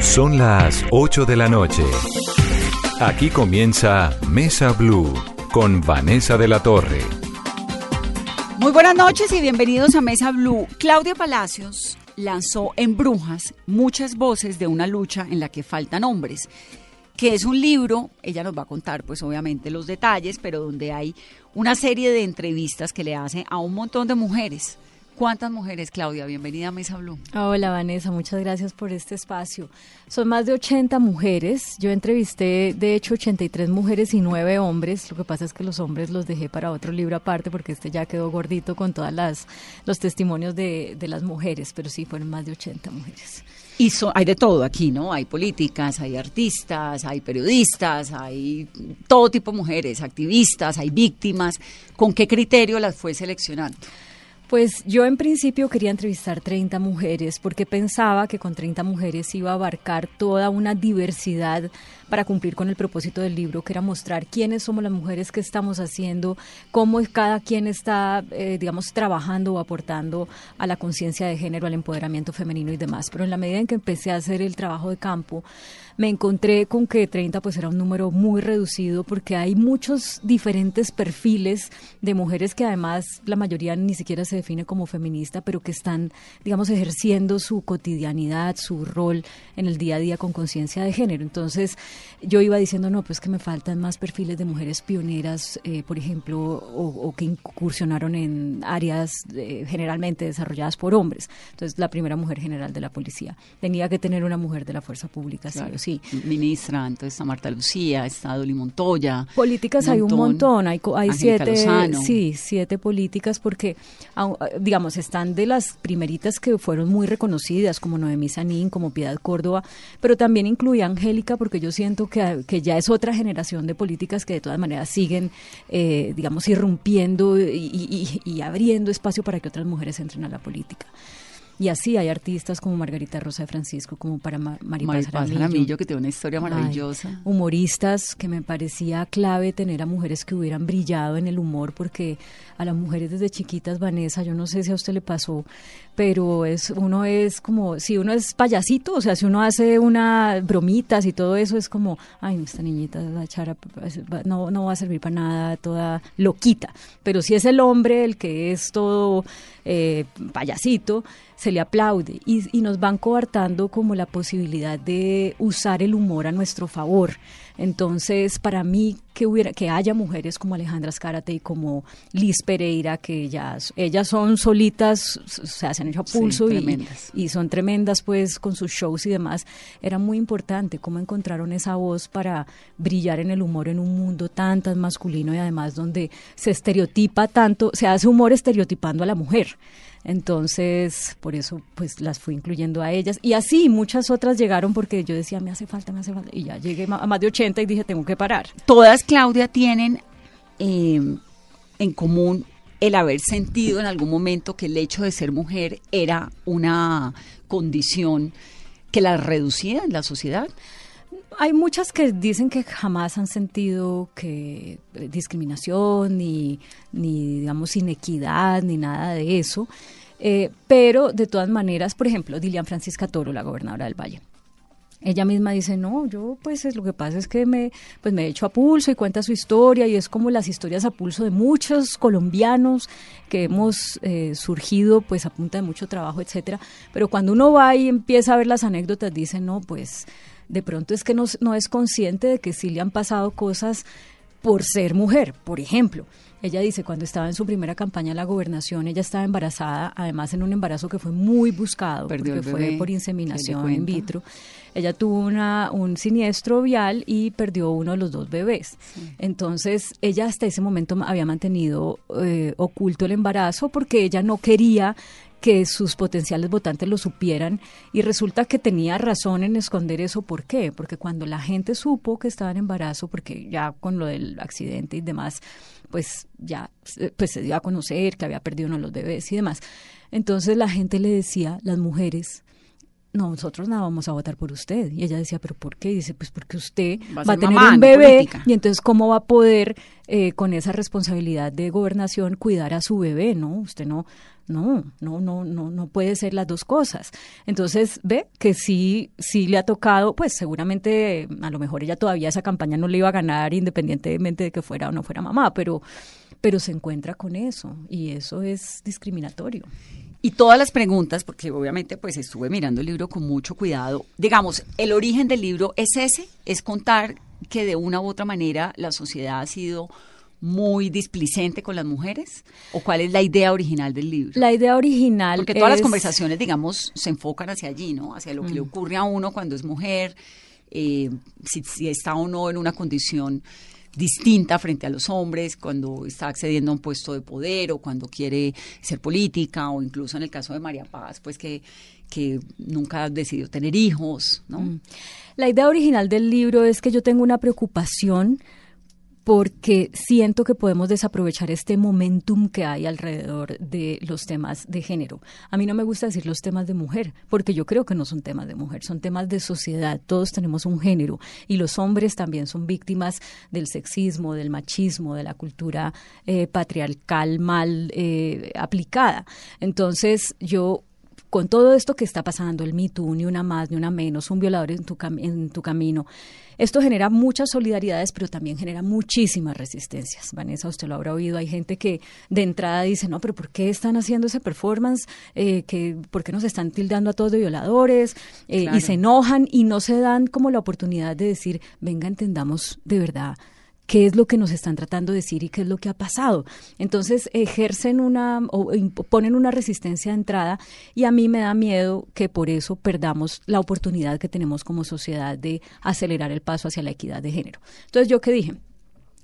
Son las 8 de la noche. Aquí comienza Mesa Blue con Vanessa de la Torre. Muy buenas noches y bienvenidos a Mesa Blue. Claudia Palacios lanzó en Brujas muchas voces de una lucha en la que faltan hombres, que es un libro, ella nos va a contar pues obviamente los detalles, pero donde hay una serie de entrevistas que le hace a un montón de mujeres. ¿Cuántas mujeres, Claudia? Bienvenida a Mesa Blue. Hola, Vanessa, muchas gracias por este espacio. Son más de 80 mujeres. Yo entrevisté, de hecho, 83 mujeres y 9 hombres. Lo que pasa es que los hombres los dejé para otro libro aparte porque este ya quedó gordito con todas las los testimonios de, de las mujeres, pero sí fueron más de 80 mujeres. Y so- hay de todo aquí, ¿no? Hay políticas, hay artistas, hay periodistas, hay todo tipo de mujeres, activistas, hay víctimas. ¿Con qué criterio las fue seleccionando? Pues yo en principio quería entrevistar 30 mujeres porque pensaba que con 30 mujeres iba a abarcar toda una diversidad para cumplir con el propósito del libro, que era mostrar quiénes somos las mujeres, qué estamos haciendo, cómo cada quien está, eh, digamos, trabajando o aportando a la conciencia de género, al empoderamiento femenino y demás. Pero en la medida en que empecé a hacer el trabajo de campo, me encontré con que 30 pues era un número muy reducido porque hay muchos diferentes perfiles de mujeres que además la mayoría ni siquiera se define como feminista, pero que están, digamos, ejerciendo su cotidianidad, su rol en el día a día con conciencia de género. Entonces yo iba diciendo, no, pues que me faltan más perfiles de mujeres pioneras, eh, por ejemplo, o, o que incursionaron en áreas eh, generalmente desarrolladas por hombres. Entonces la primera mujer general de la policía tenía que tener una mujer de la fuerza pública, sí o sí. Ministra, entonces está Marta Lucía, está Dolly Montoya. Políticas hay un montón, hay, hay siete, Lozano. sí, siete políticas porque, digamos, están de las primeritas que fueron muy reconocidas, como Noemí Sanín, como Piedad Córdoba, pero también incluía a Angélica porque yo siento que, que ya es otra generación de políticas que de todas maneras siguen, eh, digamos, irrumpiendo y abriendo espacio para que otras mujeres entren a la política. Y así hay artistas como Margarita Rosa de Francisco, como para Ma- Maripaz. Jaramillo, que tiene una historia Ay, maravillosa. humoristas que me parecía clave tener a mujeres que hubieran brillado en el humor porque a las mujeres desde chiquitas Vanessa yo no sé si a usted le pasó pero es uno es como si uno es payasito o sea si uno hace unas bromitas y todo eso es como ay esta niñita va a echar a- va- no no va a servir para nada toda loquita pero si es el hombre el que es todo eh, payasito se le aplaude y, y nos van coartando como la posibilidad de usar el humor a nuestro favor. Entonces, para mí que hubiera que haya mujeres como Alejandra Escárate y como Liz Pereira que ellas ellas son solitas, o sea, se han hecho a Sí, pulso y, y son tremendas pues con sus shows y demás. Era muy importante cómo encontraron esa voz para brillar en el humor en un mundo tan tan masculino y además donde se estereotipa tanto, se hace humor estereotipando a la mujer. Entonces, por eso pues las fui incluyendo a ellas. Y así muchas otras llegaron porque yo decía, me hace falta, me hace falta. Y ya llegué a más de 80 y dije, tengo que parar. Todas, Claudia, tienen eh, en común el haber sentido en algún momento que el hecho de ser mujer era una condición que la reducía en la sociedad. Hay muchas que dicen que jamás han sentido que eh, discriminación ni, ni digamos inequidad ni nada de eso, Eh, pero de todas maneras, por ejemplo, Dilian Francisca Toro, la gobernadora del Valle. Ella misma dice, no, yo pues es, lo que pasa es que me, pues me he hecho a pulso y cuenta su historia y es como las historias a pulso de muchos colombianos que hemos eh, surgido pues a punta de mucho trabajo, etcétera. Pero cuando uno va y empieza a ver las anécdotas, dice, no, pues de pronto es que no, no es consciente de que sí le han pasado cosas por ser mujer, por ejemplo. Ella dice, cuando estaba en su primera campaña a la gobernación, ella estaba embarazada, además en un embarazo que fue muy buscado, Perdió porque bebé, fue por ¿qué le inseminación in vitro. Ella tuvo una, un siniestro vial y perdió uno de los dos bebés. Entonces, ella hasta ese momento había mantenido eh, oculto el embarazo porque ella no quería que sus potenciales votantes lo supieran y resulta que tenía razón en esconder eso. ¿Por qué? Porque cuando la gente supo que estaba en embarazo, porque ya con lo del accidente y demás, pues ya pues se dio a conocer que había perdido uno de los bebés y demás. Entonces la gente le decía, las mujeres, nosotros nada vamos a votar por usted. Y ella decía, ¿pero por qué? dice, pues porque usted va a, tener un bebé y entonces ¿cómo va a poder eh, con esa responsabilidad de gobernación cuidar a su bebé? No, usted no, no, no, no, no, no puede ser las dos cosas. Entonces ve que sí, sí le ha tocado, pues seguramente a lo mejor ella todavía esa campaña no le iba a ganar independientemente de que fuera o no fuera mamá, pero, pero se encuentra con eso y eso es discriminatorio. Y todas las preguntas, porque obviamente pues estuve mirando el libro con mucho cuidado. Digamos, el origen del libro es ese, es contar que de una u otra manera la sociedad ha sido muy displicente con las mujeres? ¿O cuál es la idea original del libro? La idea original Porque todas las conversaciones, digamos, se enfocan hacia allí, ¿no? Hacia lo que le mm. ocurre a uno cuando es mujer, eh, si, si, está o no en una condición distinta frente a los hombres cuando está accediendo a un puesto de poder o cuando quiere ser política o incluso en el caso de María Paz, pues que, que nunca ha decidido tener hijos, ¿no? Mm. La idea original del libro es que yo tengo una preocupación porque siento que podemos desaprovechar este momentum que hay alrededor de los temas de género. A mí no me gusta decir los temas de mujer, porque yo creo que no son temas de mujer, son temas de sociedad. Todos tenemos un género y los hombres también son víctimas del sexismo, del machismo, de la cultura eh, patriarcal mal eh, aplicada. Entonces, yo con todo esto que está pasando, el Me Too, ni una más, ni una menos, un violador en tu, en tu camino, esto genera muchas solidaridades, pero también genera muchísimas resistencias. Vanessa, usted lo habrá oído, hay gente que de entrada dice, no, pero ¿por qué están haciendo ese performance? Eh, que, ¿Por qué nos están tildando a todos de violadores? Eh, y se enojan y no se dan como la oportunidad de decir, venga, entendamos de verdad qué es lo que nos están tratando de decir y qué es lo que ha pasado. Entonces ejercen una o ponen una resistencia de entrada y a mí me da miedo que por eso perdamos la oportunidad que tenemos como sociedad de acelerar el paso hacia la equidad de género. Entonces yo qué dije,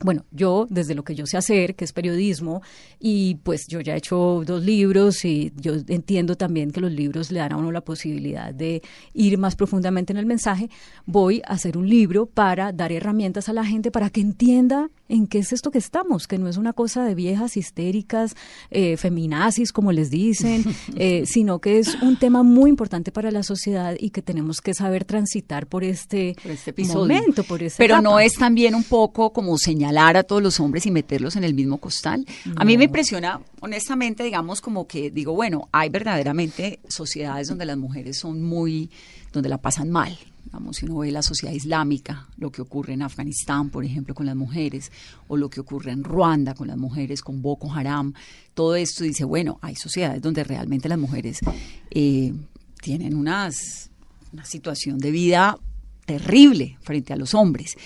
bueno, yo desde lo que yo sé hacer, que es periodismo, y pues yo ya he hecho dos libros y yo entiendo también que los libros le dan a uno la posibilidad de ir más profundamente en el mensaje, voy a hacer un libro para dar herramientas a la gente para que entienda en qué es esto que estamos, que no es una cosa de viejas histéricas, eh, feminazis, como les dicen, eh, sino que es un tema muy importante para la sociedad y que tenemos que saber transitar por este, este momento, por este Pero no es también un poco como señalar a todos los hombres y meterlos en el mismo costal. A mí me impresiona, honestamente, digamos, como que digo, bueno, hay verdaderamente sociedades donde las mujeres son muy, donde la pasan mal, Vamos, si uno ve la sociedad islámica, lo que ocurre en Afganistán, por ejemplo, con las mujeres, o lo que ocurre en Ruanda con las mujeres, con Boko Haram, todo esto dice, bueno, hay sociedades donde realmente las mujeres eh, tienen unas, una situación de vida terrible frente a los hombres.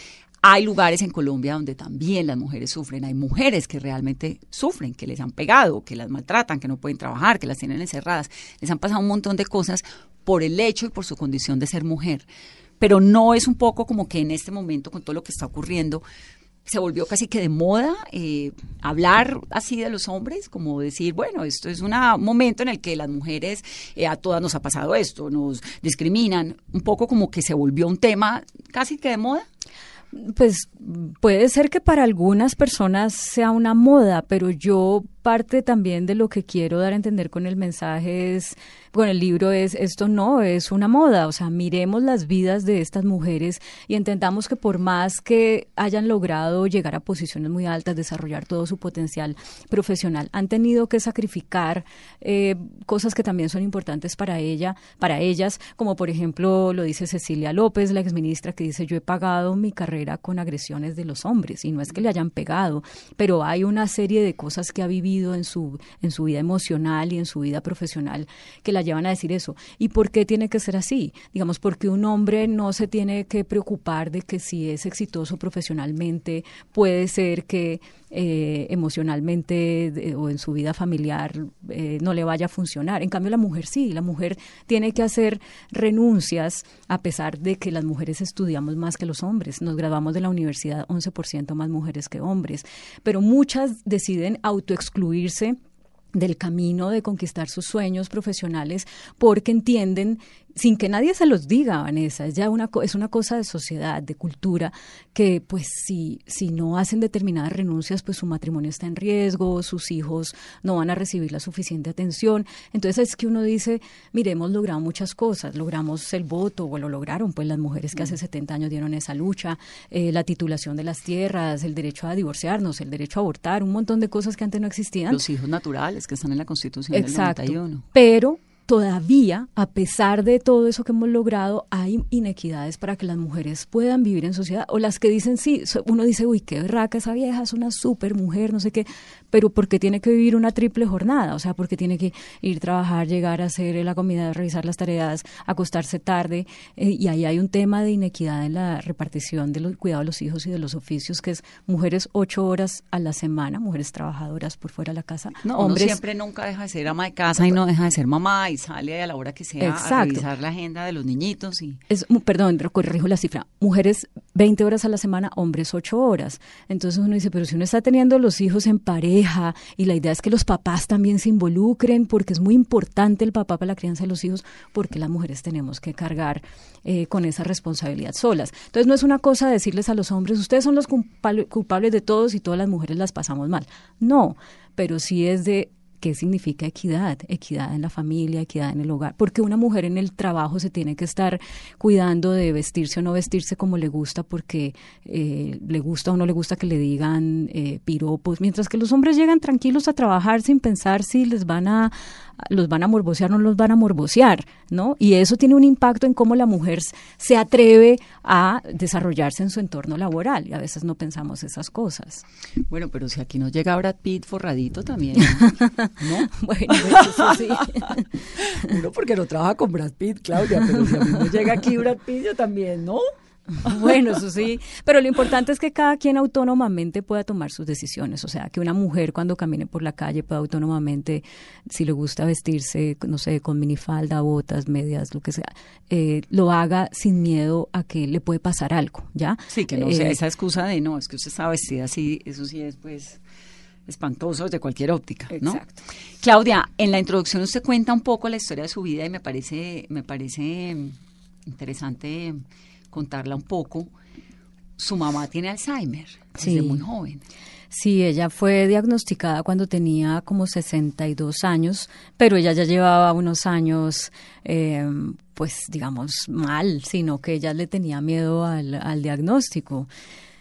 Hay lugares en Colombia donde también las mujeres sufren. Hay mujeres que realmente sufren, que les han pegado, que las maltratan, que no pueden trabajar, que las tienen encerradas. Les han pasado un montón de cosas por el hecho y por su condición de ser mujer. Pero no es un poco como que en este momento, con todo lo que está ocurriendo, se volvió casi que de moda eh, hablar así de los hombres, como decir, bueno, esto es un momento en el que las mujeres, eh, a todas nos ha pasado esto, nos discriminan, un poco como que se volvió un tema casi que de moda. Pues puede ser que para algunas personas sea una moda, pero yo parte también de lo que quiero dar a entender con el mensaje es, con el libro es, esto no es una moda, o sea, miremos las vidas de estas mujeres y entendamos que por más que hayan logrado llegar a posiciones muy altas, desarrollar todo su potencial profesional, han tenido que sacrificar eh, cosas que también son importantes para ella, para ellas, como por ejemplo lo dice Cecilia López, la exministra, que dice yo he pagado mi carrera con agresiones de los hombres, y no es que le hayan pegado, pero hay una serie de cosas que ha vivido en su, en su vida emocional y en su vida profesional que la llevan a decir eso. ¿Y por qué tiene que ser así? Digamos, porque un hombre no se tiene que preocupar de que si es exitoso profesionalmente, puede ser que eh, emocionalmente o en su vida familiar eh, no le vaya a funcionar. En cambio, la mujer sí, la mujer tiene que hacer renuncias a pesar de que las mujeres estudiamos más que los hombres. Nos graduamos de la universidad 11% más mujeres que hombres, pero muchas deciden autoexcluirse del camino de conquistar sus sueños profesionales porque entienden sin que nadie se los diga, Vanessa, es ya una es una cosa de sociedad, de cultura que pues si si no hacen determinadas renuncias, pues su matrimonio está en riesgo, sus hijos no van a recibir la suficiente atención. Entonces es que uno dice, mire, hemos logrado muchas cosas, logramos el voto o lo lograron pues las mujeres que hace 70 años dieron esa lucha, eh, la titulación de las tierras, el derecho a divorciarnos, el derecho a abortar, un montón de cosas que antes no existían. Los hijos naturales que están en la Constitución Exacto. del 91. Pero todavía, a pesar de todo eso que hemos logrado, hay inequidades para que las mujeres puedan vivir en sociedad. O las que dicen, sí, uno dice, uy, qué berraca, esa vieja es una super mujer, no sé qué, pero ¿por qué tiene que vivir una triple jornada? O sea, porque tiene que ir a trabajar, llegar a hacer la comida, revisar las tareas, acostarse tarde. Eh, y ahí hay un tema de inequidad en la repartición del cuidado de los hijos y de los oficios, que es mujeres ocho horas a la semana, mujeres trabajadoras por fuera de la casa. No, hombres siempre nunca deja de ser ama de casa y no deja de ser mamá y sale a la hora que sea Exacto. a revisar la agenda de los niñitos y es perdón corrijo la cifra mujeres 20 horas a la semana hombres 8 horas entonces uno dice pero si uno está teniendo los hijos en pareja y la idea es que los papás también se involucren porque es muy importante el papá para la crianza de los hijos porque las mujeres tenemos que cargar eh, con esa responsabilidad solas. Entonces no es una cosa decirles a los hombres ustedes son los culpables de todos y todas las mujeres las pasamos mal no pero sí es de ¿Qué significa equidad? Equidad en la familia, equidad en el hogar. Porque una mujer en el trabajo se tiene que estar cuidando de vestirse o no vestirse como le gusta, porque eh, le gusta o no le gusta que le digan eh, piropos. Mientras que los hombres llegan tranquilos a trabajar sin pensar si les van a, los van a morbosear o no los van a morbosear, ¿no? Y eso tiene un impacto en cómo la mujer se atreve a desarrollarse en su entorno laboral. Y a veces no pensamos esas cosas. Bueno, pero si aquí nos llega Brad Pitt forradito también. ¿No? Bueno, eso sí. Uno porque no trabaja con Brad Pitt, Claudia, pero si a mí me llega aquí Brad Pitt, yo también, ¿no? Bueno, eso sí, pero lo importante es que cada quien autónomamente pueda tomar sus decisiones, o sea, que una mujer cuando camine por la calle pueda autónomamente, si le gusta vestirse, no sé, con minifalda, botas, medias, lo que sea, eh, lo haga sin miedo a que le puede pasar algo, ¿ya? Sí, que no sea esa excusa de no, es que usted está vestida así, eso sí es pues espantoso de cualquier óptica, ¿no? Exacto. Claudia, en la introducción usted cuenta un poco la historia de su vida y me parece, me parece interesante contarla un poco. Su mamá tiene Alzheimer desde muy joven. Sí, ella fue diagnosticada cuando tenía como 62 años, pero ella ya llevaba unos años, eh, pues digamos, mal, sino que ella le tenía miedo al, al diagnóstico.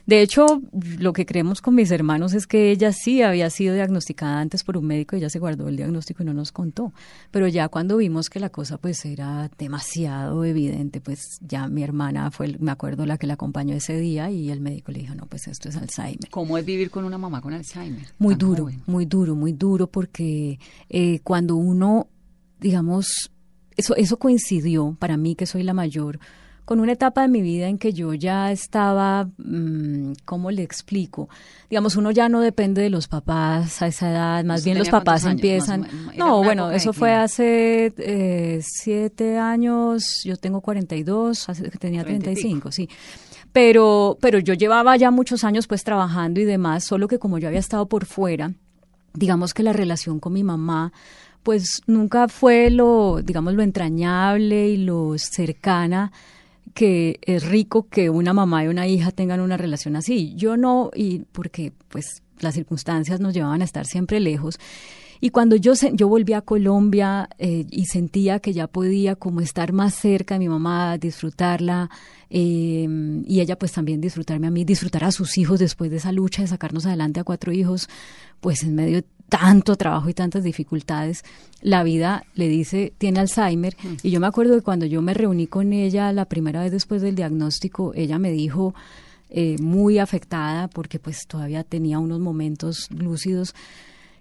De hecho, lo que creemos con mis hermanos es que ella sí había sido diagnosticada antes por un médico, ella se guardó el diagnóstico y no nos contó. Pero ya cuando vimos que la cosa pues era demasiado evidente, pues ya mi hermana fue, me acuerdo, la que la acompañó ese día y el médico le dijo, no, pues esto es Alzheimer. ¿Cómo es vivir con una mamá con Alzheimer? Muy duro, joven? muy duro, muy duro, porque eh, cuando uno, digamos, eso, eso coincidió para mí, que soy la mayor, con una etapa de mi vida en que yo ya estaba, mm, ¿cómo le explico? Digamos, uno ya no depende de los papás a esa edad, más ¿Usted bien los papás años? empiezan. Más o menos, ¿era No, bueno, eso fue hace eh, siete años, yo tengo 42, hace que tenía 30 y pico. 35, sí. Pero, pero yo llevaba ya muchos años pues trabajando y demás, solo que como yo había estado por fuera, digamos que la relación con mi mamá pues nunca fue lo, digamos, lo entrañable y lo cercana que es rico que una mamá y una hija tengan una relación así. Yo no, y porque pues las circunstancias nos llevaban a estar siempre lejos. Y cuando yo, yo volví a Colombia eh, y sentía que ya podía como estar más cerca de mi mamá, disfrutarla, eh, y ella pues también disfrutarme a mí, disfrutar a sus hijos después de esa lucha de sacarnos adelante a cuatro hijos, pues en medio tanto trabajo y tantas dificultades, la vida le dice, tiene Alzheimer. Y yo me acuerdo que cuando yo me reuní con ella la primera vez después del diagnóstico, ella me dijo, eh, muy afectada, porque pues todavía tenía unos momentos lúcidos,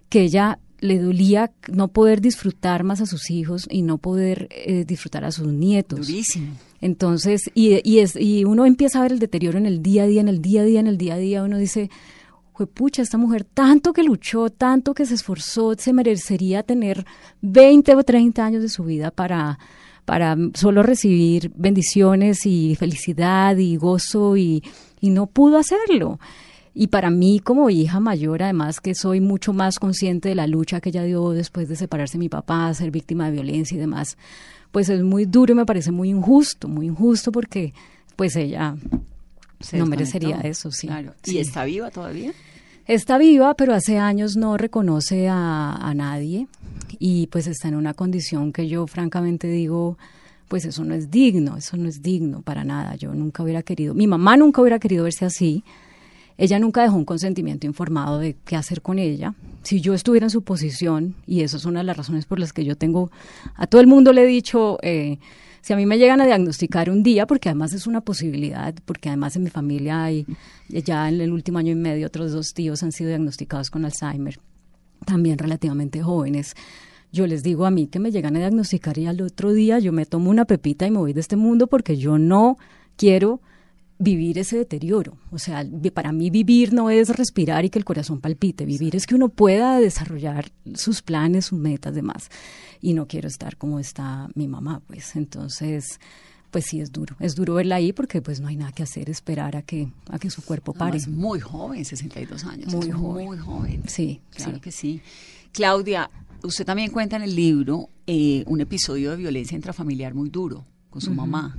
que ella le dolía no poder disfrutar más a sus hijos y no poder eh, disfrutar a sus nietos. Durísimo. Entonces, y, y, es, y uno empieza a ver el deterioro en el día a día, en el día a día, en el día a día, uno dice, pucha, esta mujer tanto que luchó, tanto que se esforzó, se merecería tener 20 o 30 años de su vida para, para solo recibir bendiciones y felicidad y gozo y, y no pudo hacerlo. Y para mí como hija mayor, además que soy mucho más consciente de la lucha que ella dio después de separarse de mi papá, ser víctima de violencia y demás, pues es muy duro y me parece muy injusto, muy injusto porque pues ella no merecería eso, sí. Claro. ¿Y Sí. está viva todavía? Está viva, pero hace años no reconoce a, a nadie y pues está en una condición que yo francamente digo, pues eso no es digno, eso no es digno para nada. Yo nunca hubiera querido, mi mamá nunca hubiera querido verse así. Ella nunca dejó un consentimiento informado de qué hacer con ella. Si yo estuviera en su posición, y eso es una de las razones por las que yo tengo, a todo el mundo le he dicho, eh, si a mí me llegan a diagnosticar un día, porque además es una posibilidad, porque además en mi familia hay, ya en el último año y medio, otros dos tíos han sido diagnosticados con Alzheimer, también relativamente jóvenes. Yo les digo a mí que me llegan a diagnosticar y al otro día yo me tomo una pepita y me voy de este mundo porque yo no quiero vivir ese deterioro. O sea, para mí vivir no es respirar y que el corazón palpite. Vivir es que uno pueda desarrollar sus planes, sus metas, demás. Y no quiero estar como está mi mamá, pues. Entonces, pues sí es duro. Es duro verla ahí porque pues no hay nada que hacer, esperar a que, a que su cuerpo pare. Es muy joven, 62 años. Muy es joven. Muy joven. Sí, Claro sí. que sí. Claudia, usted también cuenta en el libro eh, un episodio de violencia intrafamiliar muy duro con su mamá.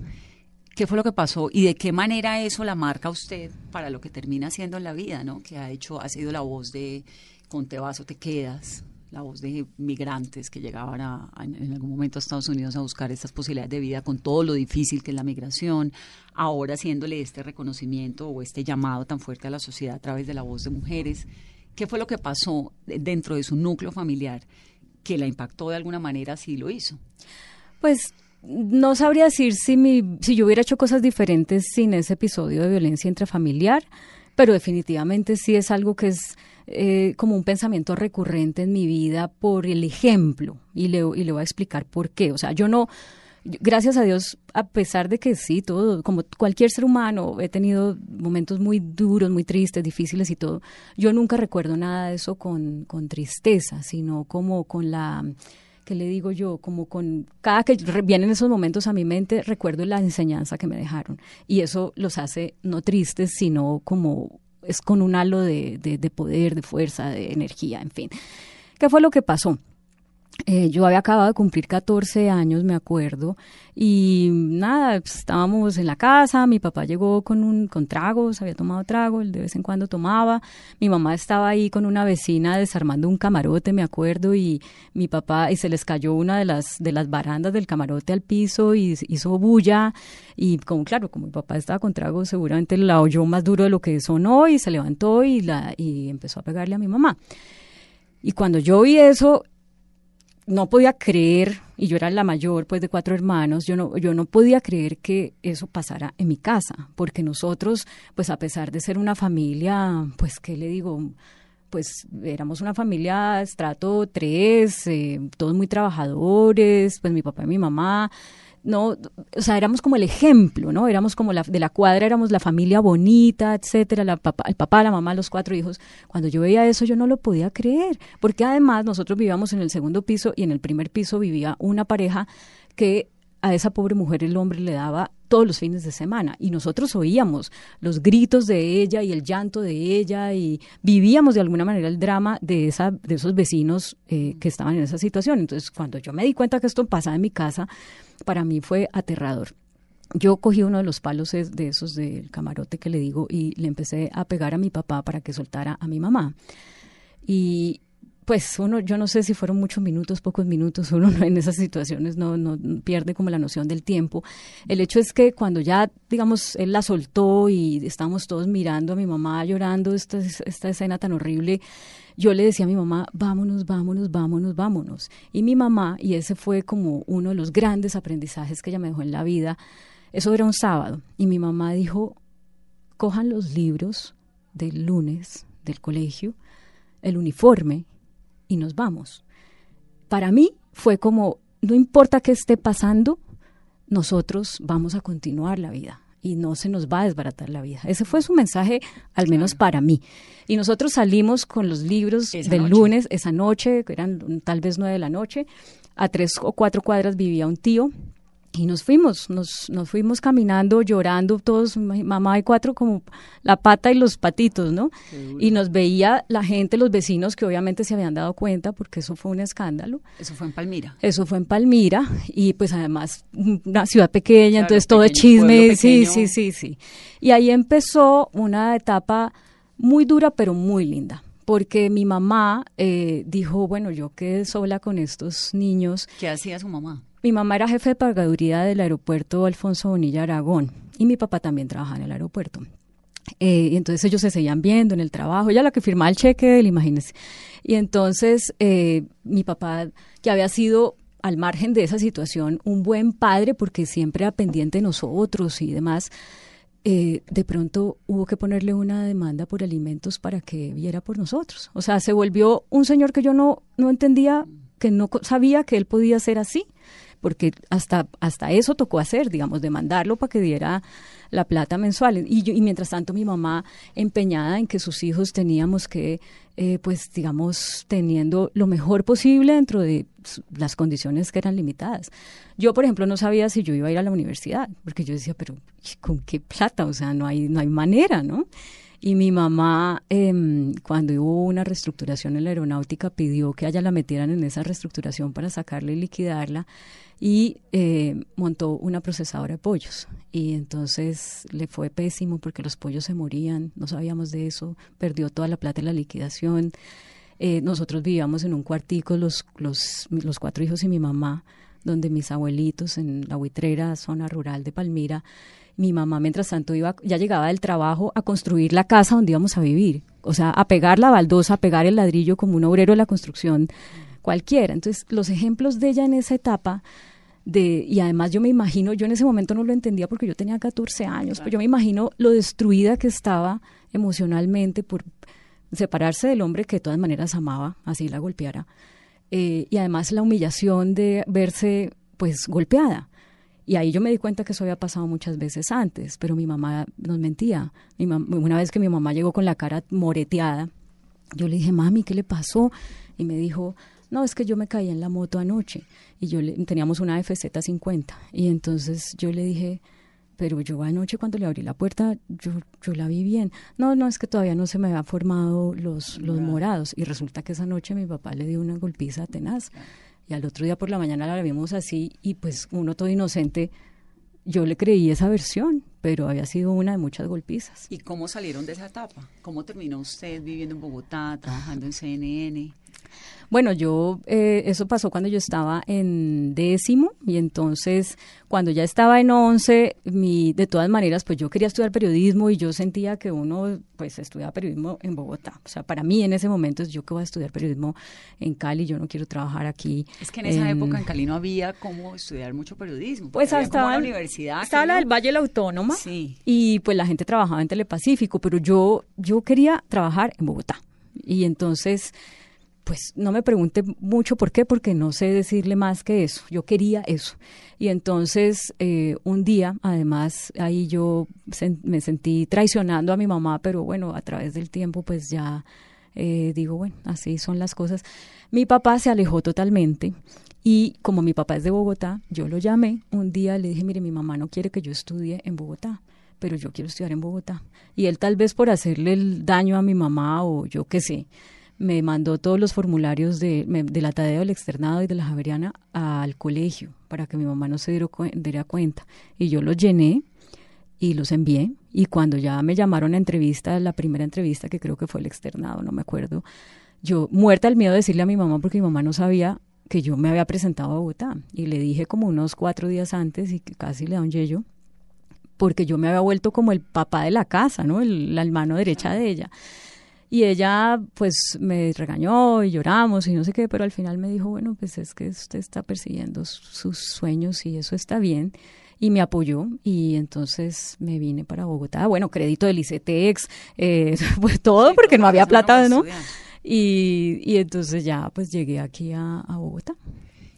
¿Qué fue lo que pasó y de qué manera eso la marca usted para lo que termina siendo en la vida, ¿no? Que ha hecho, ha sido la voz de Con te vas o te quedas, la voz de migrantes que llegaban a, a- en algún momento a Estados Unidos a buscar estas posibilidades de vida con todo lo difícil que es la migración, ahora haciéndole este reconocimiento o este llamado tan fuerte a la sociedad a través de la voz de mujeres. ¿Qué fue lo que pasó de- dentro de su núcleo familiar que la impactó de alguna manera si lo hizo? Pues no sabría decir si, mi, si yo hubiera hecho cosas diferentes sin ese episodio de violencia intrafamiliar, pero definitivamente sí es algo que es eh, como un pensamiento recurrente en mi vida por el ejemplo y le, y le voy a explicar por qué. O sea, yo no, gracias a Dios, a pesar de que sí, todo, como cualquier ser humano, he tenido momentos muy duros, muy tristes, difíciles y todo, yo nunca recuerdo nada de eso con, con tristeza, sino como con la que le digo yo, como con cada que vienen esos momentos a mi mente, recuerdo la enseñanza que me dejaron. Y eso los hace no tristes, sino como es con un halo de, de- de poder, de fuerza, de energía, en fin. ¿Qué fue lo que pasó? Eh, yo había acabado de cumplir 14 años, me acuerdo, y nada, pues, estábamos en la casa, mi papá llegó con un con tragos, había tomado trago, él de vez en cuando tomaba, mi mamá estaba ahí con una vecina desarmando un camarote, me acuerdo, y mi papá, y se les cayó una de las, de las barandas del camarote al piso y hizo bulla, y como claro, como mi papá estaba con trago, seguramente la oyó más duro de lo que sonó, y se levantó y, la, y empezó a pegarle a mi mamá. Y cuando yo vi eso, no podía creer, y yo era la mayor pues de cuatro hermanos, yo no, yo no podía creer que eso pasara en mi casa, porque nosotros, pues a pesar de ser una familia, pues, ¿qué le digo? Pues éramos una familia estrato tres, eh, todos muy trabajadores, pues mi papá y mi mamá, no, o sea, éramos como el ejemplo, ¿no? Éramos como la, de la cuadra, éramos la familia bonita, etcétera, la el papá, la mamá, los cuatro hijos. Cuando yo veía eso, yo no lo podía creer, porque además nosotros vivíamos en el segundo piso y en el primer piso vivía una pareja que a esa pobre mujer el hombre le daba todos los fines de semana. Y nosotros oíamos los gritos de ella y el llanto de ella y vivíamos de alguna manera el drama de esa de esos vecinos eh, que estaban en esa situación. Entonces cuando yo me di cuenta que esto pasaba en mi casa para mí fue aterrador. Yo cogí uno de los palos de esos del camarote que le digo y le empecé a pegar a mi papá para que soltara a mi mamá. Y pues uno, yo no sé si fueron muchos minutos, pocos minutos, uno no- en esas situaciones no, no pierde como la noción del tiempo. El hecho es que cuando ya, digamos, él la soltó y estábamos todos mirando a mi mamá llorando esta, esta escena tan horrible, yo le decía a mi mamá, vámonos, vámonos, vámonos, vámonos. Y mi mamá, y ese fue como uno de los grandes aprendizajes que ella me dejó en la vida, eso era un sábado, y mi mamá dijo, cojan los libros del lunes del colegio, el uniforme y nos vamos. Para mí fue como, no importa qué esté pasando, nosotros vamos a continuar la vida y no se nos va a desbaratar la vida. Ese fue su mensaje, al menos para mí. Y nosotros salimos con los libros Esa del noche. lunes, esa noche, que eran tal vez nueve de la noche, a tres o cuatro cuadras vivía un tío y nos fuimos, nos, nos fuimos caminando, llorando, todos, mi mamá y cuatro como la pata y los patitos, ¿no? Y nos veía la gente, los vecinos que obviamente se habían dado cuenta porque eso fue un escándalo. Eso fue en Palmira. Eso fue en Palmira y pues además una ciudad pequeña, Claro, entonces todo es pequeño, chisme, pueblo sí, sí, sí, sí. Y ahí empezó una etapa muy dura pero muy linda. Porque mi mamá eh, dijo, bueno, yo quedé sola con estos niños ¿Qué hacía su mamá? Mi mamá era jefe de pagaduría del aeropuerto Alfonso Bonilla Aragón y mi papá también trabajaba en el aeropuerto. Eh, y entonces ellos se seguían viendo en el trabajo, ella la que firmaba el cheque de él, imagínense. Y entonces eh, mi papá, que había sido al margen de esa situación un buen padre porque siempre era pendiente de nosotros y demás, eh, de pronto hubo que ponerle una demanda por alimentos para que viera por nosotros. O sea, se volvió un señor que yo no, no entendía, que no sabía que él podía ser así, porque hasta, hasta eso tocó hacer, digamos, demandarlo para que diera la plata mensual. Y, yo, y mientras tanto mi mamá empeñada en que sus hijos teníamos que, eh, pues, digamos, teniendo lo mejor posible dentro de las condiciones que eran limitadas. Yo, por ejemplo, no sabía si yo iba a ir a la universidad, porque yo decía, pero ¿y ¿con qué plata? O sea, no hay, no hay manera, ¿no? Y mi mamá, em, cuando hubo una reestructuración en la aeronáutica, pidió que a ella la metieran en esa reestructuración para sacarla y liquidarla y eh, montó una procesadora de pollos. Y entonces le fue pésimo porque los pollos se morían, no sabíamos de eso, perdió toda la plata en la liquidación. Eh, nosotros vivíamos en un cuartico, los, los, los cuatro hijos y mi mamá, donde mis abuelitos en la buitrera, zona rural de Palmira, mi mamá mientras tanto iba, ya llegaba del trabajo a construir la casa donde íbamos a vivir, o sea, a pegar la baldosa, a pegar el ladrillo como un obrero de la construcción cualquiera. Entonces, los ejemplos de ella en esa etapa de, y además yo me imagino, yo en ese momento no lo entendía porque yo tenía 14 años, pero yo me imagino lo destruida que estaba emocionalmente por separarse del hombre que de todas maneras amaba, así la golpeara, eh, y además la humillación de verse pues golpeada. Y ahí yo me di cuenta que eso había pasado muchas veces antes, pero mi mamá nos mentía. Mi mam- una vez que mi mamá llegó con la cara moreteada, yo le dije, mami, ¿qué le pasó? Y me dijo, no, es que yo me caí en la moto anoche. Y yo le, teníamos una FZ50. Y entonces yo le dije, pero yo anoche cuando le abrí la puerta, yo, yo la vi bien. No, no, es que todavía no se me habían formado los, los morados. Y resulta que esa noche mi papá le dio una golpiza tenaz. Y al otro día por la mañana la vimos así y pues uno todo inocente, yo le creí esa versión, pero había sido una de muchas golpizas. ¿Y cómo salieron de esa etapa? ¿Cómo terminó usted viviendo en Bogotá, trabajando en CNN? Bueno, yo, eh, eso pasó cuando yo estaba en décimo y entonces cuando ya estaba en once, mi, de todas maneras, pues yo quería estudiar periodismo y yo sentía que uno, pues estudiaba periodismo en Bogotá. O sea, para mí en ese momento, yo que voy a estudiar periodismo en Cali, yo no quiero trabajar aquí. Es que en esa época en Cali no había cómo estudiar mucho periodismo. Pues como la universidad. Estaba la del Valle de la Autónoma Sí. y pues la gente trabajaba en Telepacífico, pero yo, yo quería trabajar en Bogotá. Y entonces, pues no me pregunte mucho por qué, porque no sé decirle más que eso. Yo quería eso. Y entonces, eh, un día, además, ahí yo me sentí traicionando a mi mamá, pero bueno, a través del tiempo, pues ya eh, digo, bueno, así son las cosas. Mi papá se alejó totalmente y como mi papá es de Bogotá, yo lo llamé un día, le dije, mire, mi mamá no quiere que yo estudie en Bogotá, pero yo quiero estudiar en Bogotá. Y él tal vez por hacerle el daño a mi mamá o yo qué sé, me mandó todos los formularios de, de la Tadeo, del externado y de la Javeriana al colegio para que mi mamá no se diera, cuen- diera cuenta. Y yo los llené y los envié. Y cuando ya me llamaron a entrevista, la primera entrevista que creo que fue el externado, no me acuerdo, yo muerta del miedo de decirle a mi mamá porque mi mamá no sabía que yo me había presentado a Bogotá. Y le dije como unos cuatro días antes y que casi le da un yello, porque yo me había vuelto como el papá de la casa, ¿no? El- la mano derecha de ella. Y ella pues me regañó y lloramos y no sé qué, pero al final me dijo, bueno, pues es que usted está persiguiendo su- sus sueños y eso está bien. Y me apoyó y entonces me vine para Bogotá. Bueno, crédito del ICETEX, eh, pues todo porque no había plata, ¿no? Y, y entonces ya pues llegué aquí a, a Bogotá.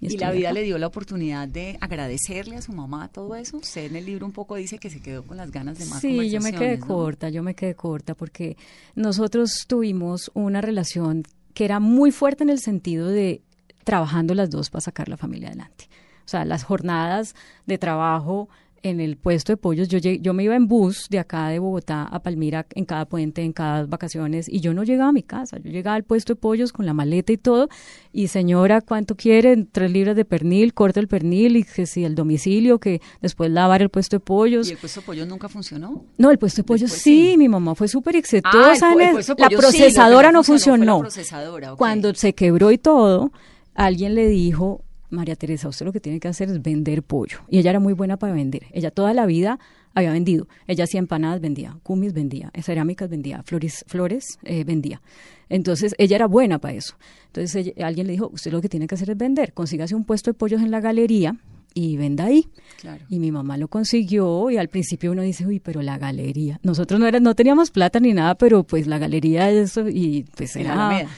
Y la vida acá. le dio la oportunidad de agradecerle a su mamá todo eso. Usted en el libro un poco dice que se quedó con las ganas de más Sí, yo me quedé corta, yo me quedé corta porque nosotros tuvimos una relación que era muy fuerte en el sentido de trabajando las dos para sacar la familia adelante. O sea, las jornadas de trabajo en el puesto de pollos, yo, llegué- yo me iba en bus de acá de Bogotá a Palmira en cada puente, en cada vacaciones, y yo no llegaba a mi casa, yo llegaba al puesto de pollos con la maleta y todo, y señora, ¿cuánto quiere? Tres libras de pernil, corto el pernil, y que si el domicilio, que después lavar el puesto de pollos. ¿Y el puesto de pollo nunca funcionó? No, el puesto de pollos sí, sí. mi mamá fue súper Ah, exitosa. en el la sí, procesadora no funcionó procesadora. Cuando se quebró y todo, alguien le dijo, María Teresa, usted lo que tiene que hacer es vender pollo. Y ella era muy buena para vender. Ella toda la vida había vendido. Ella hacía empanadas, vendía, cumis vendía, cerámicas vendía, flores, flores eh, vendía. Entonces ella era buena para eso. Entonces ella- alguien le dijo, usted lo que tiene que hacer es vender. Consígase un puesto de pollos en la galería y venda ahí. Claro. Y mi mamá lo consiguió y al principio uno dice, uy, pero la galería. Nosotros no, era, no teníamos plata ni nada, pero pues la galería eso y pues la era...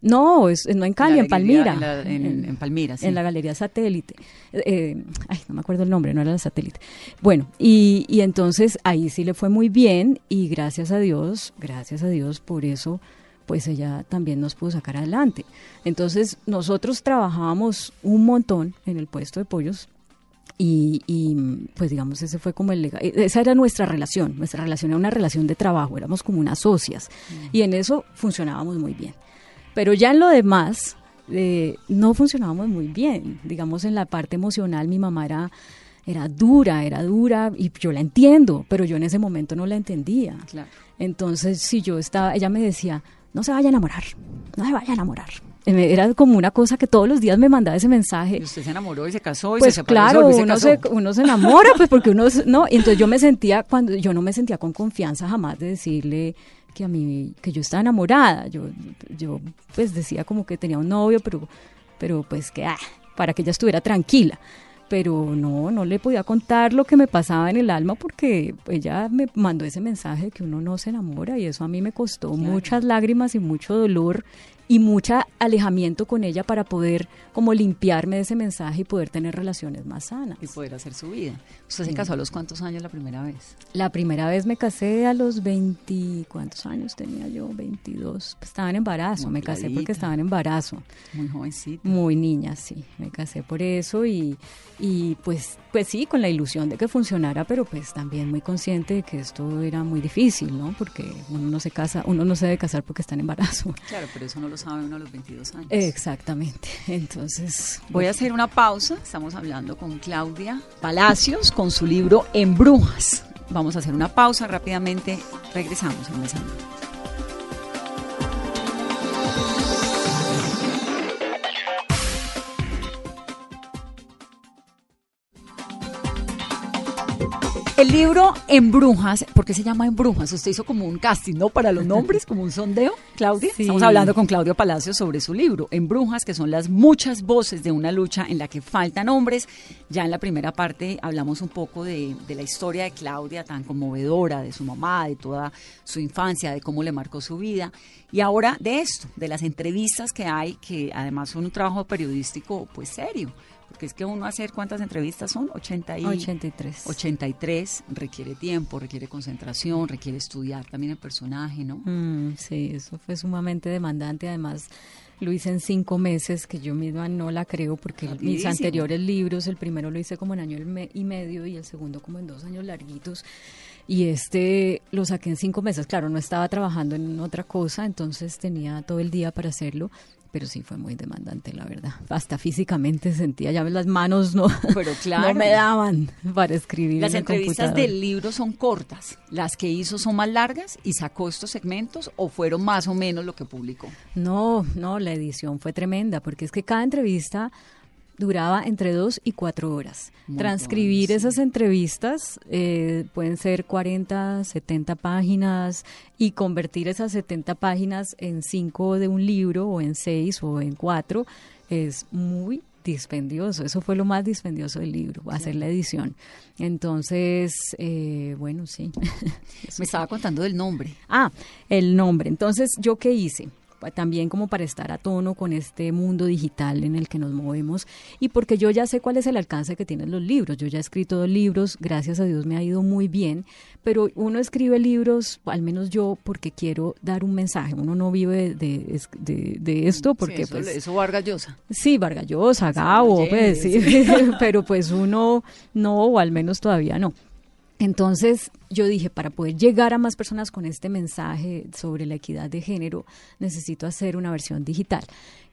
No, es, no en Cali, en galería- Palmira. en la- en- en Palmira, sí. En la galería satélite. Eh, ay, no me acuerdo el nombre, no era la satélite. Bueno, y, y entonces ahí sí le fue muy bien y gracias a Dios, gracias a Dios por eso, pues ella también nos pudo sacar adelante. Entonces nosotros trabajábamos un montón en el puesto de pollos y, y, pues digamos ese fue como el lega- eh, esa era nuestra relación nuestra relación era una relación de trabajo éramos como unas socias y en eso funcionábamos muy bien pero ya en lo demás eh, no funcionábamos muy bien digamos en la parte emocional mi mamá era era dura era dura y yo la entiendo pero yo en ese momento no la entendía Claro. entonces, si yo estaba, ella me decía, no se vaya a enamorar, no se vaya a enamorar. Eh, Era como una cosa que todos los días me mandaba ese mensaje. Y usted se enamoró y se casó y Pues se separó claro, y se uno casó. se, uno se enamora, pues porque uno, no, y entonces yo me sentía, cuando yo no me sentía con confianza jamás de decirle que a mí, que yo estaba enamorada. Yo, yo pues decía como que tenía un novio, pero, pero pues que, ah, para que ella estuviera tranquila. Pero no, no le podía contar lo que me pasaba en el alma porque ella me mandó ese mensaje de que uno no se enamora y eso a mí me costó muchas lágrimas y mucho dolor y mucho alejamiento con ella para poder como limpiarme de ese mensaje y poder tener relaciones más sanas. Y poder hacer su vida. ¿Usted se casó a los cuántos años la primera vez? La primera vez me casé a los 20, ¿cuántos años tenía yo? 22. Pues estaba en embarazo, Muy me casé porque estaba en embarazo. Muy jovencita. Muy niña, sí. Me casé por eso y, y pues, pues sí, con la ilusión de que funcionara, pero pues también muy consciente de que esto era muy difícil, ¿no? Porque uno no se casa, uno no se debe casar porque está en embarazo. Claro, pero eso no lo sabe uno a los 22 años. Exactamente. Entonces, Voy a hacer una pausa. Estamos hablando con Claudia Palacios con su libro En Brujas. Vamos a hacer una pausa rápidamente. Regresamos en Mesa Blue. El libro En Brujas, ¿por qué se llama En Brujas? Usted hizo como un casting, ¿no? Para los nombres, como un sondeo, Claudia. Sí. Estamos hablando con Claudio Palacios sobre su libro En Brujas, que son las muchas voces de una lucha en la que faltan hombres. Ya en la primera parte hablamos un poco de, de la historia de Claudia, tan conmovedora, de su mamá, de toda su infancia, de cómo le marcó su vida. Y ahora de esto, de las entrevistas que hay, que además son un trabajo periodístico pues serio. Porque es que uno hacer cuántas entrevistas son, 80 y... 83. 83 requiere tiempo, requiere concentración, requiere estudiar también el personaje, ¿no? Mm, sí, eso fue sumamente demandante. Además, lo hice en cinco meses, que yo misma no la creo, porque mis anteriores libros, el primero lo hice como en año y medio y el segundo como en dos años larguitos. Y este lo saqué en cinco meses. Claro, no estaba trabajando en otra cosa, entonces tenía todo el día para hacerlo. Pero sí fue muy demandante, la verdad. Hasta físicamente sentía, ya las manos no, Pero claro. no me daban para escribir. Las en entrevistas del libro son cortas, las que hizo son más largas y sacó estos segmentos o fueron más o menos lo que publicó. No, no, la edición fue tremenda, porque es que cada entrevista duraba entre dos y cuatro horas. Muy Transcribir sí. esas entrevistas eh, pueden ser 40, 70 páginas y convertir esas 70 páginas en cinco de un libro o en seis o en cuatro es muy dispendioso. Eso fue lo más dispendioso del libro, hacer la edición. Entonces, eh, bueno, sí. Me estaba contando del nombre. Ah, el nombre. Entonces, ¿yo qué hice? También como para estar a tono con este mundo digital en el que nos movemos y porque yo ya sé cuál es el alcance que tienen los libros. Yo ya he escrito dos libros, gracias a Dios me ha ido muy bien, pero uno escribe libros, al menos yo, porque quiero dar un mensaje. Uno no vive de, de, esto porque... eso, pues, eso Vargas Llosa. Sí, Vargas Llosa, Gabo, pues, sí, pero pues uno no, o al menos todavía no. Entonces yo dije, para poder llegar a más personas con este mensaje sobre la equidad de género, necesito hacer una versión digital.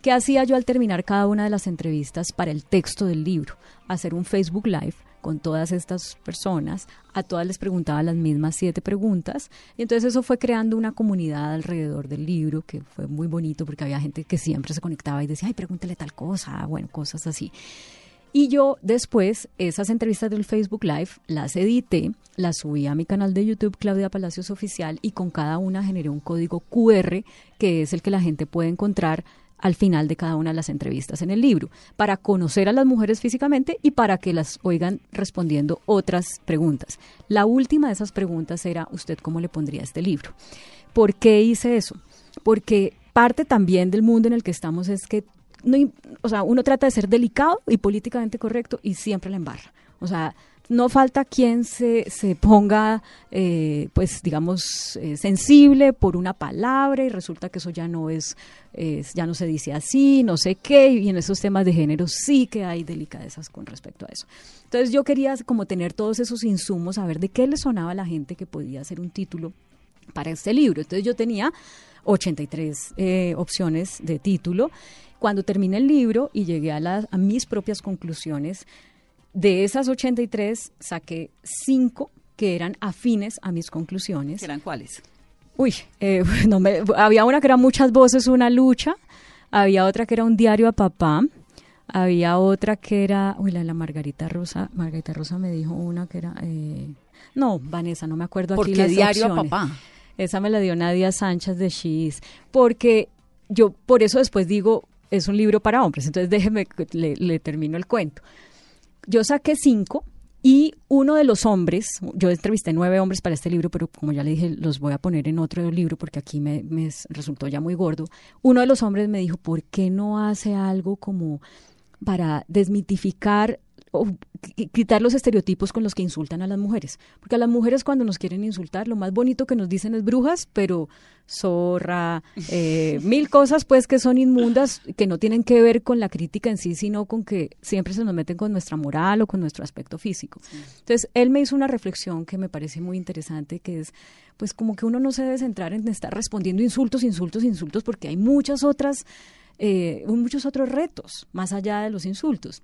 ¿Qué hacía yo al terminar cada una de las entrevistas para el texto del libro? Hacer un Facebook Live con todas estas personas, a todas les preguntaba las mismas siete preguntas, y entonces eso fue creando una comunidad alrededor del libro, que fue muy bonito porque había gente que siempre se conectaba y decía, ay, pregúntele tal cosa, bueno, cosas así. Y yo después, esas entrevistas del Facebook Live, las edité, las subí a mi canal de YouTube, Claudia Palacios Oficial, y con cada una generé un código QR, que es el que la gente puede encontrar al final de cada una de las entrevistas en el libro, para conocer a las mujeres físicamente y para que las oigan respondiendo otras preguntas. La última de esas preguntas era, ¿usted cómo le pondría este libro? ¿Por qué hice eso? Porque parte también del mundo en el que estamos es que no, o sea, uno trata de ser delicado y políticamente correcto y siempre la embarra. O sea, no falta quien se, se ponga, eh, pues digamos, eh, sensible por una palabra y resulta que eso ya no es, ya no se dice así, no sé qué, y en esos temas de género sí que hay delicadezas con respecto a eso. Entonces yo quería como tener todos esos insumos, a ver de qué le sonaba a la gente que podía ser un título para este libro. Entonces yo tenía 83 eh, opciones de título cuando terminé el libro y llegué a, las, a mis propias conclusiones, de esas 83 saqué cinco que eran afines a mis conclusiones. ¿Eran cuáles? Uy, eh, no me, había una que era muchas voces, una lucha, había otra que era un diario a papá, había otra que era, uy, la de la Margarita Rosa, Margarita Rosa me dijo una que era, eh, no, Vanessa, no me acuerdo aquí ¿Por qué diario a papá? Esa me la dio Nadia Sánchez de She's, porque yo por eso después digo, es un libro para hombres, entonces déjeme, le, le termino el cuento. Yo saqué cinco y uno de los hombres, yo entrevisté nueve hombres para este libro, pero como ya le dije, los voy a poner en otro libro porque aquí me, me resultó ya muy gordo. Uno de los hombres me dijo, ¿por qué no hace algo como para desmitificar quitar los estereotipos con los que insultan a las mujeres. Porque a las mujeres cuando nos quieren insultar, lo más bonito que nos dicen es brujas, pero zorra, eh, mil cosas pues que son inmundas, que no tienen que ver con la crítica en sí, sino con que siempre se nos meten con nuestra moral o con nuestro aspecto físico. Entonces, él me hizo una reflexión que me parece muy interesante, que es pues como que uno no se debe centrar en estar respondiendo insultos, insultos, insultos, porque hay muchas otras, eh, muchos otros retos más allá de los insultos.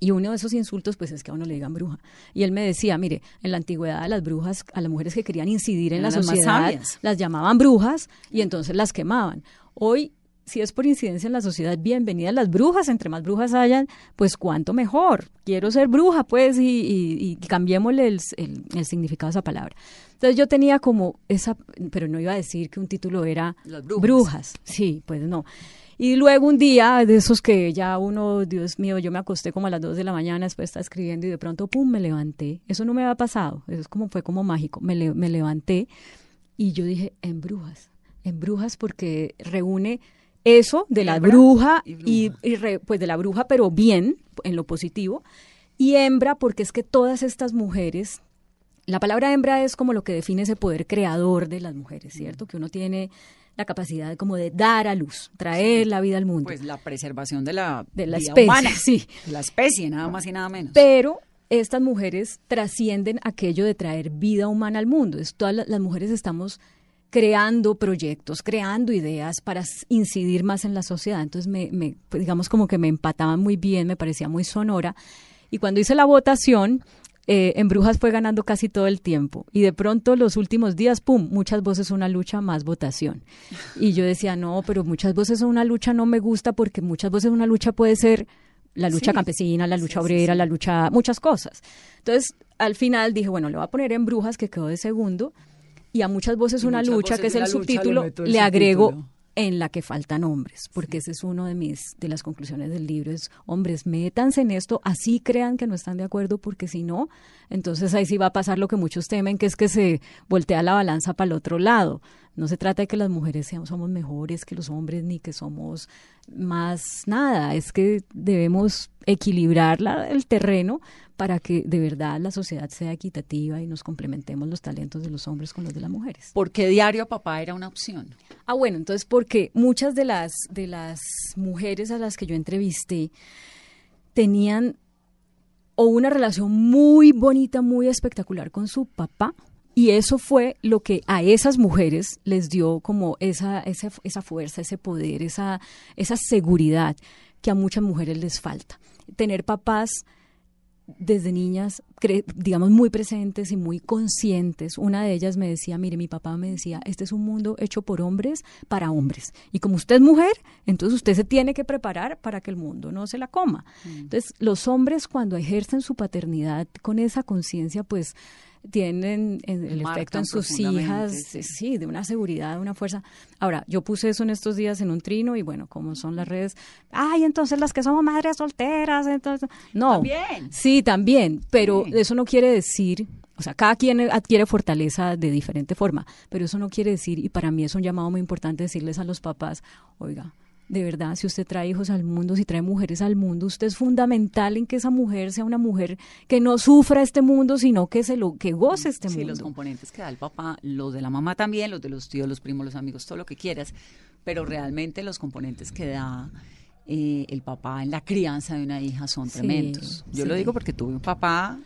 Y uno de esos insultos, pues es que a uno le digan bruja. Y él me decía, mire, en la antigüedad a las brujas, a las mujeres que querían incidir en la sociedad, las llamaban brujas y entonces las quemaban. Hoy, si es por incidencia en la sociedad, bienvenidas las brujas, entre más brujas hayan, pues cuánto mejor. Quiero ser bruja, pues, y, y, cambiémosle el, el, significado de esa palabra. Entonces yo tenía como esa, pero no iba a decir que un título era brujas. brujas. Sí, pues no. Y luego un día de esos que ya uno, Dios mío, yo me acosté como a las 2 de la mañana, después estaba escribiendo y de pronto, pum, me levanté. Eso no me había pasado, eso es como, fue como mágico. Me, me levanté y yo dije, en brujas, en brujas porque reúne eso de la bruja y, pues de la bruja, pero bien, en lo positivo. Y hembra porque es que todas estas mujeres la palabra hembra es como lo que define ese poder creador de las mujeres, ¿cierto? Que uno tiene la capacidad de, como de dar a luz, traer la vida al mundo. Pues la preservación de la, de la especie, humana, sí. la especie, nada más y nada menos. Pero estas mujeres trascienden aquello de traer vida humana al mundo. Es, todas las mujeres estamos creando proyectos, creando ideas para incidir más en la sociedad. Entonces, me, me, pues digamos como que me empataban muy bien, me parecía muy sonora. Y cuando hice la votación, eh, en Brujas fue ganando casi todo el tiempo. Y de pronto los últimos días, ¡pum!, muchas voces una lucha, más votación. Y yo decía, no, pero muchas voces una lucha no me gusta porque muchas voces una lucha puede ser la lucha campesina, la lucha obrera, la lucha, muchas cosas. Entonces, al final dije, bueno, le voy a poner en Brujas, que quedó de segundo, y a muchas voces una lucha, que es el subtítulo, le, agrego en la que faltan hombres, porque ese es uno de mis de las conclusiones del libro es hombres, métanse en esto, así crean que no están de acuerdo, porque si no, entonces ahí sí va a pasar lo que muchos temen, que es que se voltea la balanza para el otro lado. No se trata de que las mujeres seamos, somos mejores que los hombres ni que somos más nada, es que debemos equilibrar la, el terreno para que de verdad la sociedad sea equitativa y nos complementemos los talentos de los hombres con los de las mujeres. ¿Por qué diario a papá era una opción? Ah, bueno, entonces porque muchas de las de las mujeres a las que yo entrevisté tenían o una relación muy bonita, muy espectacular con su papá. Y eso fue lo que a esas mujeres les dio como esa, esa, esa fuerza, ese poder, esa, esa seguridad que a muchas mujeres les falta. Tener papás desde niñas, digamos, muy presentes y muy conscientes. Una de ellas me decía, mire, mi papá me decía, este es un mundo hecho por hombres para hombres. Y como usted es mujer, entonces usted se tiene que preparar para que el mundo no se la coma. Mm. Entonces, los hombres cuando ejercen su paternidad con esa conciencia, pues tienen el efecto en sus hijas, sí. de una seguridad, de una fuerza. Ahora, yo puse eso en estos días en un trino y bueno, como son las redes, ay, entonces las que somos madres solteras, entonces, no. También. Sí, también, pero eso no quiere decir o sea, cada quien adquiere fortaleza de diferente forma, pero eso no quiere decir, y para mí es un llamado muy importante decirles a los papás, oiga, de verdad, si usted trae hijos al mundo, si trae mujeres al mundo, usted es fundamental en que esa mujer sea una mujer que no sufra este mundo, sino que se lo que goce este mundo. Sí, los componentes que da el papá, los de la mamá también, los de los tíos, los primos, los amigos, todo lo que quieras, pero realmente los componentes que da eh, el papá en la crianza de una hija son tremendos. Yo lo digo porque tuve un papá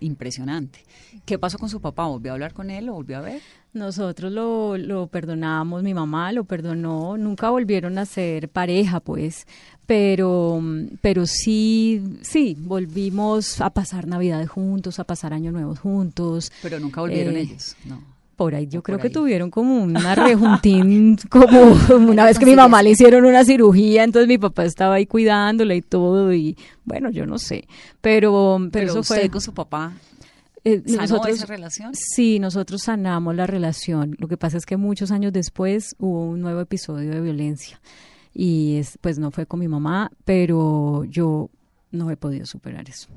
impresionante. ¿Qué pasó con su papá? ¿Volvió a hablar con él? ¿Lo volvió a ver? Nosotros lo, lo perdonamos, mi mamá lo perdonó, nunca volvieron a ser pareja, pues, pero, pero sí, sí, volvimos a pasar Navidad juntos, a pasar Año Nuevo juntos. Pero nunca volvieron eh, ellos, no. Por ahí, yo creo que tuvieron como una rejuntín, como una vez que mi mamá le hicieron una cirugía, entonces mi papá estaba ahí cuidándola y todo, y bueno, yo no sé, pero, pero, eso usted fue... con su papá eh, nosotros, esa relación? Sí, nosotros sanamos la relación. Lo que pasa es que muchos años después hubo un nuevo episodio de violencia y es, pues no fue con mi mamá, pero yo no he podido superar eso.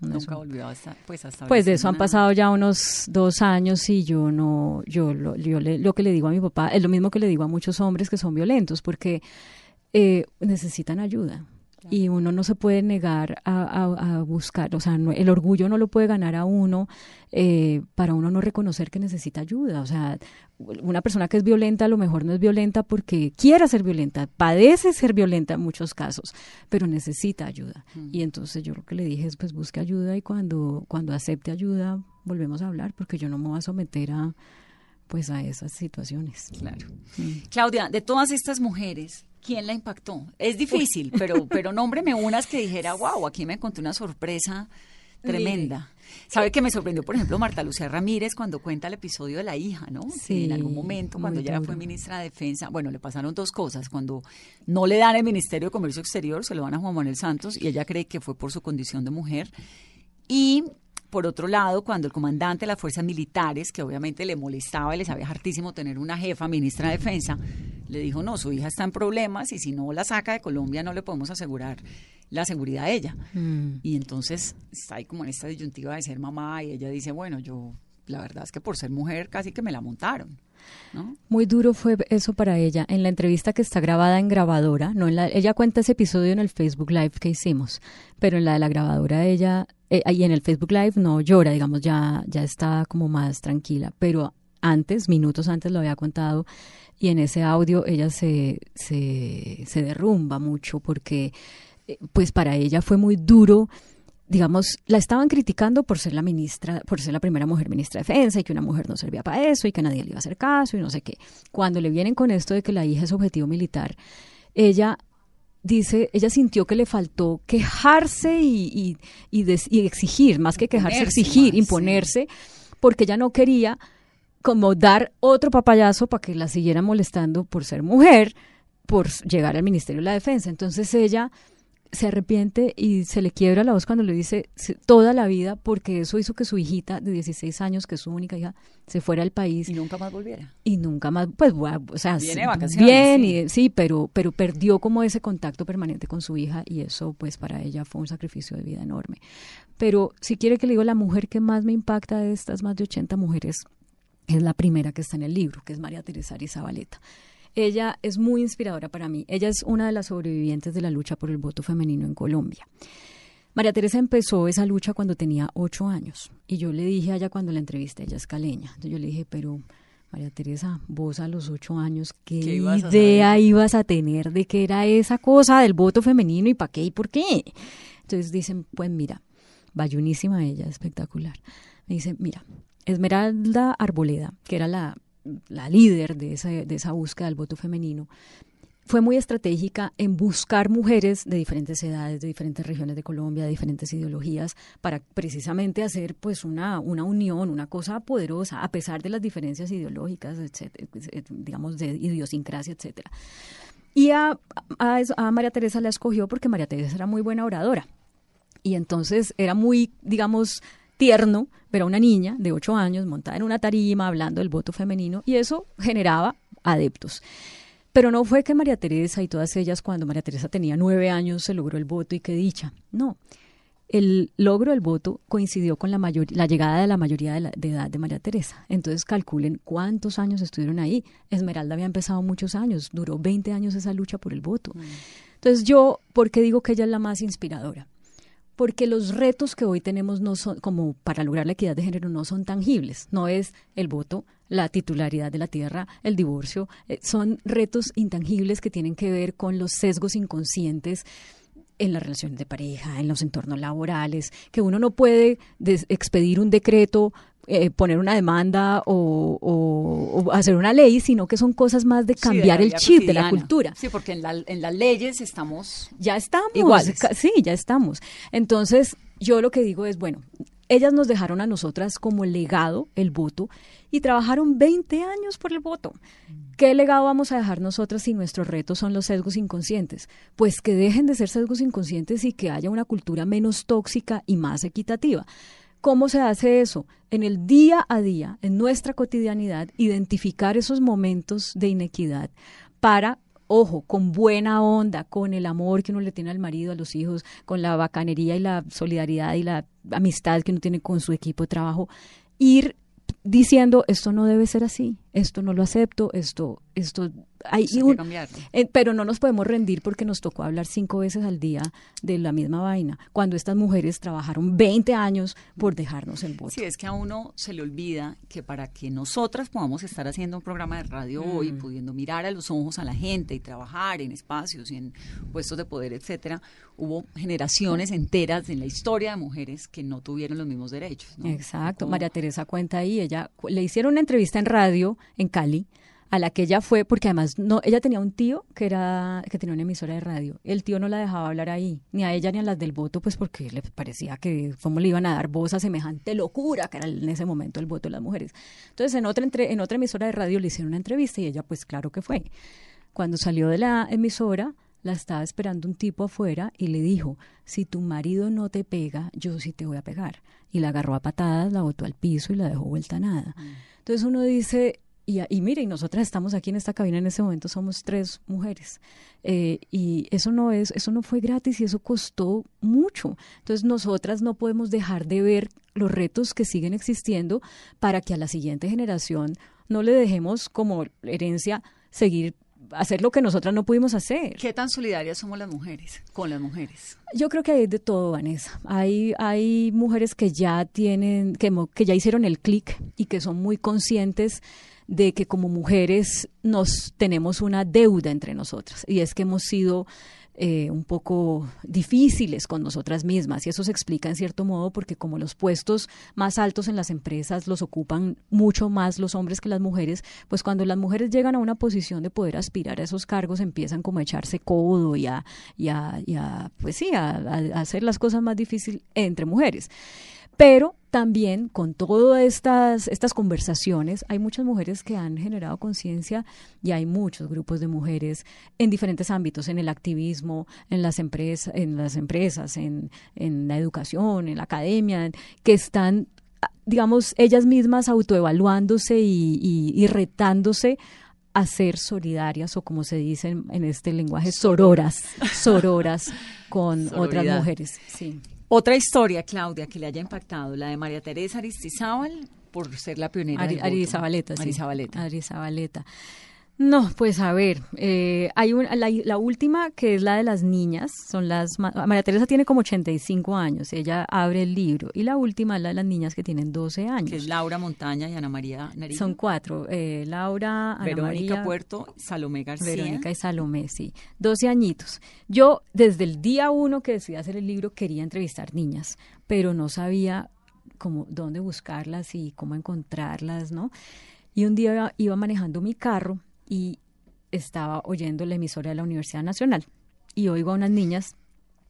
Nunca volvió hasta, pues hasta Pues de eso han pasado ya unos dos años y yo no, yo lo, yo le, lo que le digo a mi papá es lo mismo que le digo a muchos hombres que son violentos porque eh, necesitan ayuda y uno no se puede negar a, buscar, o sea, el orgullo no lo puede ganar a uno eh, para uno no reconocer que necesita ayuda. O sea, una persona que es violenta a lo mejor no es violenta porque quiera ser violenta, padece ser violenta en muchos casos, pero necesita ayuda. Y entonces yo lo que le dije es, pues busque ayuda y cuando, cuando acepte ayuda volvemos a hablar porque yo no me voy a someter a pues a esas situaciones. Claro. Claudia, de todas estas mujeres, ¿quién la impactó? Es difícil, pero, pero nómbreme unas que dijera, wow, aquí me encontré una sorpresa tremenda. ¿Sabe que me sorprendió, por ejemplo, Marta Lucía Ramírez cuando cuenta el episodio de la hija, ¿no? Sí, en algún momento, cuando ella fue ministra de Defensa, bueno, le pasaron dos cosas. Cuando no le dan el Ministerio de Comercio Exterior, se lo van a Juan Manuel Santos y ella cree que fue por su condición de mujer. Y por otro lado, cuando el comandante de las fuerzas militares, que obviamente le molestaba y le sabía hartísimo tener una jefa ministra de Defensa, le dijo, no, su hija está en problemas y si no la saca de Colombia no le podemos asegurar la seguridad a ella. Mm. Y entonces está ahí como en esta disyuntiva de ser mamá y ella dice, bueno, yo la verdad es que por ser mujer casi que me la montaron. Muy duro fue eso para ella. En la entrevista que está grabada en grabadora, no en la, ella cuenta ese episodio en el Facebook Live que hicimos, pero en la de la grabadora ella, eh, y en el Facebook Live no llora, digamos, ya, ya está como más tranquila, pero antes, minutos antes lo había contado, y en ese audio ella se, se, se derrumba mucho porque eh, pues para ella fue muy duro digamos, la estaban criticando por ser la ministra, por ser la primera mujer ministra de defensa y que una mujer no servía para eso y que nadie le iba a hacer caso y no sé qué. Cuando le vienen con esto de que la hija es objetivo militar, ella dice, ella sintió que le faltó quejarse y, y, exigir, más que quejarse, exigir, imponerse, porque ella no quería como dar otro papayazo para que la siguiera molestando por ser mujer, por llegar al Ministerio de la Defensa. Entonces ella se arrepiente y se le quiebra la voz cuando le dice toda la vida porque eso hizo que su hijita de 16 años, que es su única hija, se fuera al país. Y nunca más volviera. Y nunca más, pues, o sea, Viene vacaciones, bien, sí. Y, sí, pero, pero perdió como ese contacto permanente con su hija y eso, pues, para ella fue un sacrificio de vida enorme. Pero si quiere que le digo, la mujer que más me impacta de estas más de 80 mujeres es la primera que está en el libro, que es María Teresa Arizabaleta. Ella es muy inspiradora para mí. Ella es una de las sobrevivientes de la lucha por el voto femenino en Colombia. María Teresa empezó esa lucha cuando tenía ocho años y yo le dije a ella cuando la entrevisté, ella es caleña, entonces yo le dije, pero María Teresa, vos a los ocho años, ¿qué, idea ibas a tener de qué era esa cosa del voto femenino y para qué y por qué? Entonces dicen, pues mira, bayunísima ella, espectacular. Me dice, mira, Esmeralda Arboleda, que era la, la líder de esa, de esa búsqueda del voto femenino, fue muy estratégica en buscar mujeres de diferentes edades, de diferentes regiones de Colombia, de diferentes ideologías, para precisamente hacer pues una, una unión, una cosa poderosa, a pesar de las diferencias ideológicas, etcétera, eh, digamos, de idiosincrasia, etcétera. Y a, a, María Teresa la escogió porque María Teresa era muy buena oradora. Y entonces era muy, digamos, tierno ver a una niña de ocho años montada en una tarima hablando del voto femenino y eso generaba adeptos. Pero no fue que María Teresa y todas ellas, cuando María Teresa tenía nueve años, se logró el voto y qué dicha. No. El logro del voto coincidió con la, la llegada de la mayoría de, de, edad de María Teresa. Entonces calculen cuántos años estuvieron ahí. Esmeralda había empezado muchos años, duró 20 años esa lucha por el voto. Mm. Entonces yo, ¿por qué digo que ella es la más inspiradora? Porque los retos que hoy tenemos no son como para lograr la equidad de género no son tangibles, no es el voto, la titularidad de la tierra, el divorcio, eh, son retos intangibles que tienen que ver con los sesgos inconscientes en las relaciones de pareja, en los entornos laborales, que uno no puede expedir un decreto eh, poner una demanda o, hacer una ley, sino que son cosas más de cambiar el chip de la cultura. Sí, porque en, en las leyes estamos... Ya estamos, iguales. sí, ya estamos. Entonces, yo lo que digo es, bueno, ellas nos dejaron a nosotras como legado el voto y trabajaron 20 años por el voto. ¿Qué legado vamos a dejar nosotras si nuestros retos son los sesgos inconscientes? Pues que dejen de ser sesgos inconscientes y que haya una cultura menos tóxica y más equitativa. ¿Cómo se hace eso? En el día a día, en nuestra cotidianidad, identificar esos momentos de inequidad para ojo, con buena onda, con el amor que uno le tiene al marido, a los hijos, con la bacanería y la solidaridad y la amistad que uno tiene con su equipo de trabajo, ir diciendo esto no debe ser así, esto no lo acepto, esto, esto hay, eh, pero no nos podemos rendir porque nos tocó hablar cinco veces al día de la misma vaina, cuando estas mujeres trabajaron 20 años por dejarnos el voto. Sí, es que a uno se le olvida que para que nosotras podamos estar haciendo un programa de radio hoy, mm. pudiendo mirar a los ojos a la gente y trabajar en espacios y en puestos de poder, etcétera, hubo generaciones enteras en la historia de mujeres que no tuvieron los mismos derechos. Exacto. María Teresa cuenta ahí, ella le hicieron una entrevista en radio en Cali a la que ella fue, porque además no, ella tenía un tío que era, que tenía una emisora de radio. El tío no la dejaba hablar ahí, ni a ella ni a las del voto, pues porque le parecía que cómo le iban a dar voz a semejante locura, que era en ese momento el voto de las mujeres. Entonces en otra entre, en otra emisora de radio le hicieron una entrevista y ella pues claro que fue. Cuando salió de la emisora, la estaba esperando un tipo afuera y le dijo, si tu marido no te pega, yo sí te voy a pegar. Y la agarró a patadas, la botó al piso y la dejó vuelta a nada. Mm. Entonces uno dice, y, y mire, y nosotras estamos aquí en esta cabina en ese momento, somos tres mujeres. Eh, y eso no es, eso no fue gratis y eso costó mucho. Entonces nosotras no podemos dejar de ver los retos que siguen existiendo para que a la siguiente generación no le dejemos como herencia seguir hacer lo que nosotras no pudimos hacer. ¿Qué tan solidarias somos las mujeres con las mujeres? Yo creo que hay de todo, Vanessa. Hay, hay mujeres que ya tienen, que, que ya hicieron el clic y que son muy conscientes de que como mujeres nos tenemos una deuda entre nosotras y es que hemos sido eh, un poco difíciles con nosotras mismas y eso se explica en cierto modo porque como los puestos más altos en las empresas los ocupan mucho más los hombres que las mujeres, pues cuando las mujeres llegan a una posición de poder aspirar a esos cargos empiezan como a echarse codo y a, y a, pues sí, a hacer las cosas más difíciles entre mujeres. Pero también con todas estas, estas conversaciones hay muchas mujeres que han generado conciencia y hay muchos grupos de mujeres en diferentes ámbitos, en el activismo, en las empresas, en las empresas, en, en la educación, en la academia, que están digamos, ellas mismas autoevaluándose y, y, retándose a ser solidarias o como se dice en, este lenguaje, sororas, sororas con otras mujeres. Sí. Otra historia, Claudia, que le haya impactado, la de María Teresa Aristizábal, por ser la pionera. Ari, del voto. Zabaleta, sí. Ari Zabaleta. No, pues a ver, eh, hay un, la, la última que es la de las niñas, son las, ma- María Teresa tiene como 85 años, ella abre el libro, y la última es la de las niñas que tienen 12 años. Que es Laura Montaña y Ana María Nariño. Son cuatro, eh, Laura, Ana Verónica María, Puerto, Salomé García. Verónica y Salomé, sí. 12 añitos. Yo, desde el día uno que decidí hacer el libro, quería entrevistar niñas, pero no sabía cómo, dónde buscarlas y cómo encontrarlas, ¿no? Y un día iba, iba manejando mi carro y estaba oyendo la emisora de la Universidad Nacional. Y oigo a unas niñas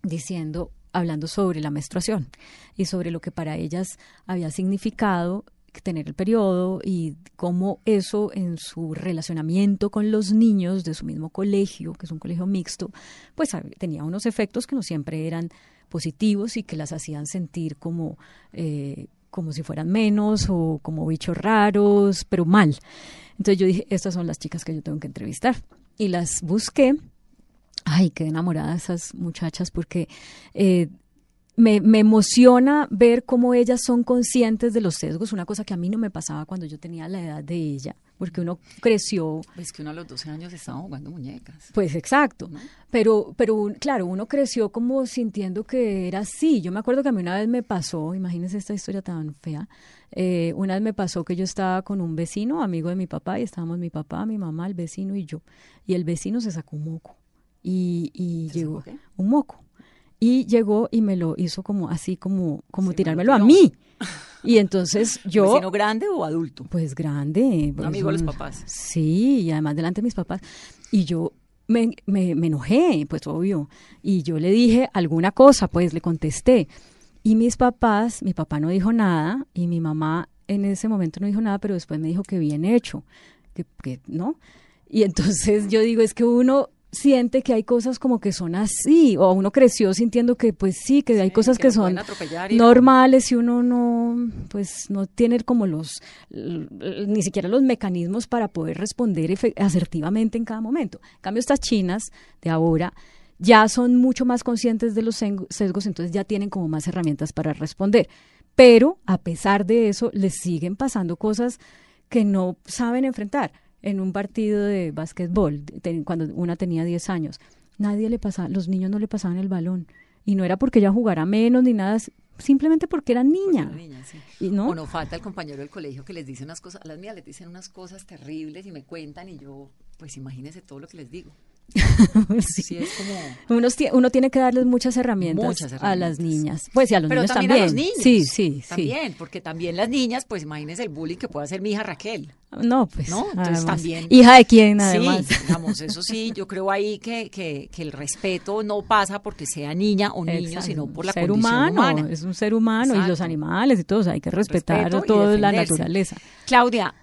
diciendo, hablando sobre la menstruación y sobre lo que para ellas había significado tener el periodo y cómo eso en su relacionamiento con los niños de su mismo colegio, que es un colegio mixto, pues tenía unos efectos que no siempre eran positivos y que las hacían sentir como, eh, como si fueran menos o como bichos raros, pero mal. Entonces yo dije, estas son las chicas que yo tengo que entrevistar. Y las busqué. Ay, quedé enamorada de esas muchachas porque eh, me, me emociona ver cómo ellas son conscientes de los sesgos, una cosa que a mí no me pasaba cuando yo tenía la edad de ella, porque uno creció Es que uno a los 12 años estaba jugando muñecas. pues exacto. Pero, pero claro, uno creció como sintiendo que era así. Yo me acuerdo que a mí una vez me pasó, imagínense esta historia tan fea. eh, una vez me pasó que yo estaba con un vecino, amigo de mi papá, y estábamos mi papá, mi mamá, el vecino y yo. Y el vecino se sacó un moco. Y, y ¿Se llegó un moco. Y llegó y me lo hizo como así, como, como tirármelo a mí. Y entonces yo. ¿Vecino grande o adulto? Pues grande. pues, amigo de los papás. Sí, y además delante de mis papás. Y yo me, me, me enojé, pues obvio. Y yo le dije alguna cosa, pues le contesté. Y mis papás, mi papá no dijo nada y mi mamá en ese momento no dijo nada, pero después me dijo que bien hecho, que, que no. Y entonces yo digo, es que uno siente que hay cosas como que son así, o uno creció sintiendo que pues sí, que hay cosas que son y normales y uno no, pues no tiene como los, ni siquiera los mecanismos para poder responder asertivamente en cada momento. En cambio, estas chinas de ahora ya son mucho más conscientes de los sesgos, entonces ya tienen como más herramientas para responder. Pero a pesar de eso, les siguen pasando cosas que no saben enfrentar. En un partido de básquetbol, cuando una tenía 10 años, nadie le pasaba, los niños no le pasaban el balón. Y no era porque ella jugara menos ni nada, simplemente porque era niña. Una niña, sí. Y no, O no falta el compañero del colegio que les dice unas cosas, a las mías les dicen unas cosas terribles y me cuentan y yo, pues imagínense todo lo que les digo. sí. Sí, es como... Uno, tie- uno tiene que darles muchas herramientas, Muchas a las niñas. Pues y a los Pero niños también, también. a los niños. Sí, sí, sí. También, porque también las niñas, pues imagínense el bullying que puede hacer mi hija Raquel. No, pues. ¿No? Entonces además. también- Hija de quién, además. Sí, digamos, eso sí, yo creo ahí que, que, que el respeto no pasa porque sea niña o niño, Exacto. sino por la ser condición humano, humana. es un ser humano y los animales y todo, o sea, hay que respetar toda la naturaleza. Claudia,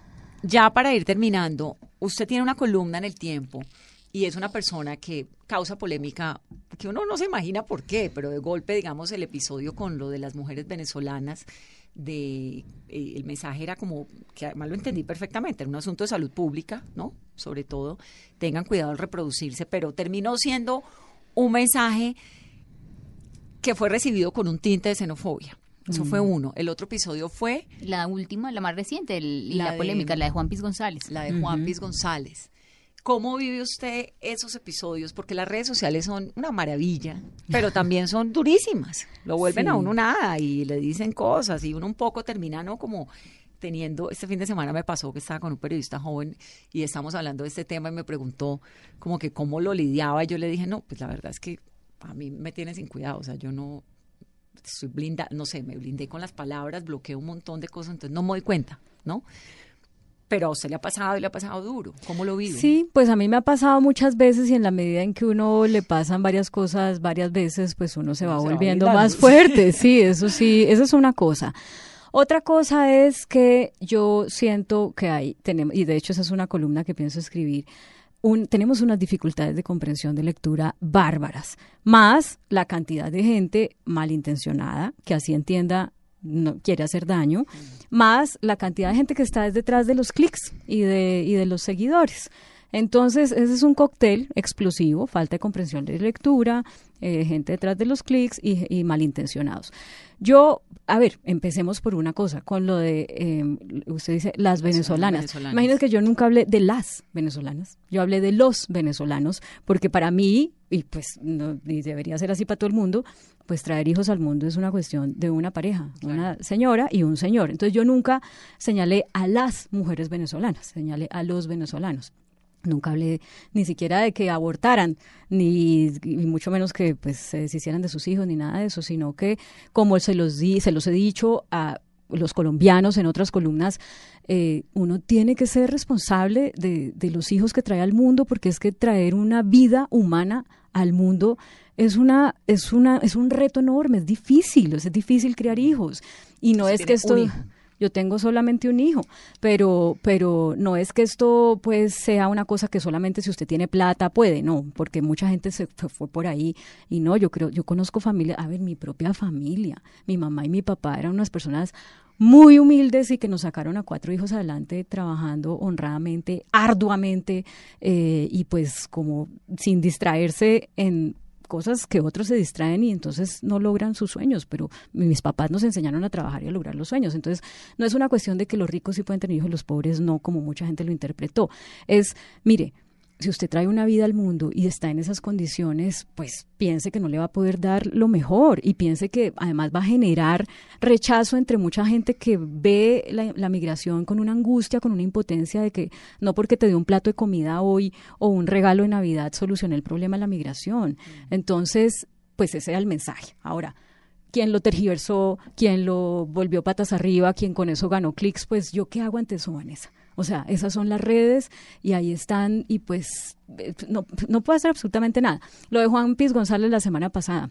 ya para ir terminando, usted tiene una columna en el tiempo y es una persona que causa polémica, que uno no se imagina por qué, pero de golpe, digamos, el episodio con lo de las mujeres venezolanas, de eh, el mensaje era como, que además lo entendí perfectamente, era un asunto de salud pública, ¿no? Sobre todo, tengan cuidado al reproducirse, pero terminó siendo un mensaje que fue recibido con un tinte de xenofobia. Eso fue uno. El otro episodio fue La última, la más reciente, el- y La la, de- polémica, la de Juan Piz González. la de Juan Piz González. ¿Cómo vive usted esos episodios? Porque las redes sociales son una maravilla, pero también son durísimas. Lo vuelven a uno nada y le dicen cosas y uno un poco termina, ¿no? Como teniendo, este fin de semana me pasó que estaba con un periodista joven y estamos hablando de este tema y me preguntó como que cómo lo lidiaba y yo le dije, no, pues la verdad es que a mí me tiene sin cuidado, o sea, yo no estoy blinda, no sé, me blindé con las palabras, bloqueé un montón de cosas, entonces no me doy cuenta, ¿no? Pero a usted le ha pasado y le ha pasado duro. ¿Cómo lo vive? Sí, pues a mí me ha pasado muchas veces y en la medida en que uno le pasan varias cosas varias veces, pues uno se va se volviendo más fuerte. Sí, eso sí, eso es una cosa. Otra cosa es que yo siento que hay, tenemos, y de hecho esa es una columna que pienso escribir, un- tenemos unas dificultades de comprensión de lectura bárbaras, más la cantidad de gente malintencionada que así entienda no quiere hacer daño, más la cantidad de gente que está detrás de los clics y de, y de los seguidores. Entonces, ese es un cóctel explosivo, falta de comprensión de lectura, eh, gente detrás de los clics y, y malintencionados. Yo, a ver, empecemos por una cosa, con lo de, eh, usted dice, las venezolanas. venezolanas. Que yo nunca hablé de las venezolanas, yo hablé de los venezolanos, porque para mí, y pues no, y debería ser así para todo el mundo, pues traer hijos al mundo es una cuestión de una pareja, una señora y un señor. Entonces yo nunca señalé a las mujeres venezolanas, señalé a los venezolanos. Nunca hablé ni siquiera de que abortaran, ni y mucho menos que pues se deshicieran de sus hijos, ni nada de eso, sino que como se los di, se los he dicho a los colombianos en otras columnas, eh, uno tiene que ser responsable de, de los hijos que trae al mundo, porque es que traer una vida humana al mundo es una, es una, es un reto enorme, es difícil, es difícil criar hijos. Y no es que esto un hijo. Yo tengo solamente un hijo, pero, pero no es que esto pues sea una cosa que solamente si usted tiene plata puede, no, porque mucha gente se fue, por ahí y no, yo creo, yo conozco familia, a ver, mi propia familia, mi mamá y mi papá eran unas personas muy humildes y que nos sacaron a cuatro hijos adelante trabajando honradamente, arduamente eh, y pues como sin distraerse en cosas que otros se distraen y entonces no logran sus sueños, pero mis papás nos enseñaron a trabajar y a lograr los sueños. Entonces, no es una cuestión de que los ricos sí pueden tener hijos y los pobres no, como mucha gente lo interpretó. Es, mire, si usted trae una vida al mundo y está en esas condiciones, pues piense que no le va a poder dar lo mejor y piense que además va a generar rechazo entre mucha gente que ve la, la migración con una angustia, con una impotencia de que no porque te dio un plato de comida hoy o un regalo de Navidad solucioné el problema de la migración. Entonces, pues ese era el mensaje. Ahora, quién lo tergiversó, quién lo volvió patas arriba, quién con eso ganó clics, pues yo qué hago ante eso, Vanessa. O sea, esas son las redes y ahí están y pues eh, no, no puedo hacer absolutamente nada. Lo de Juan Piz González la semana pasada.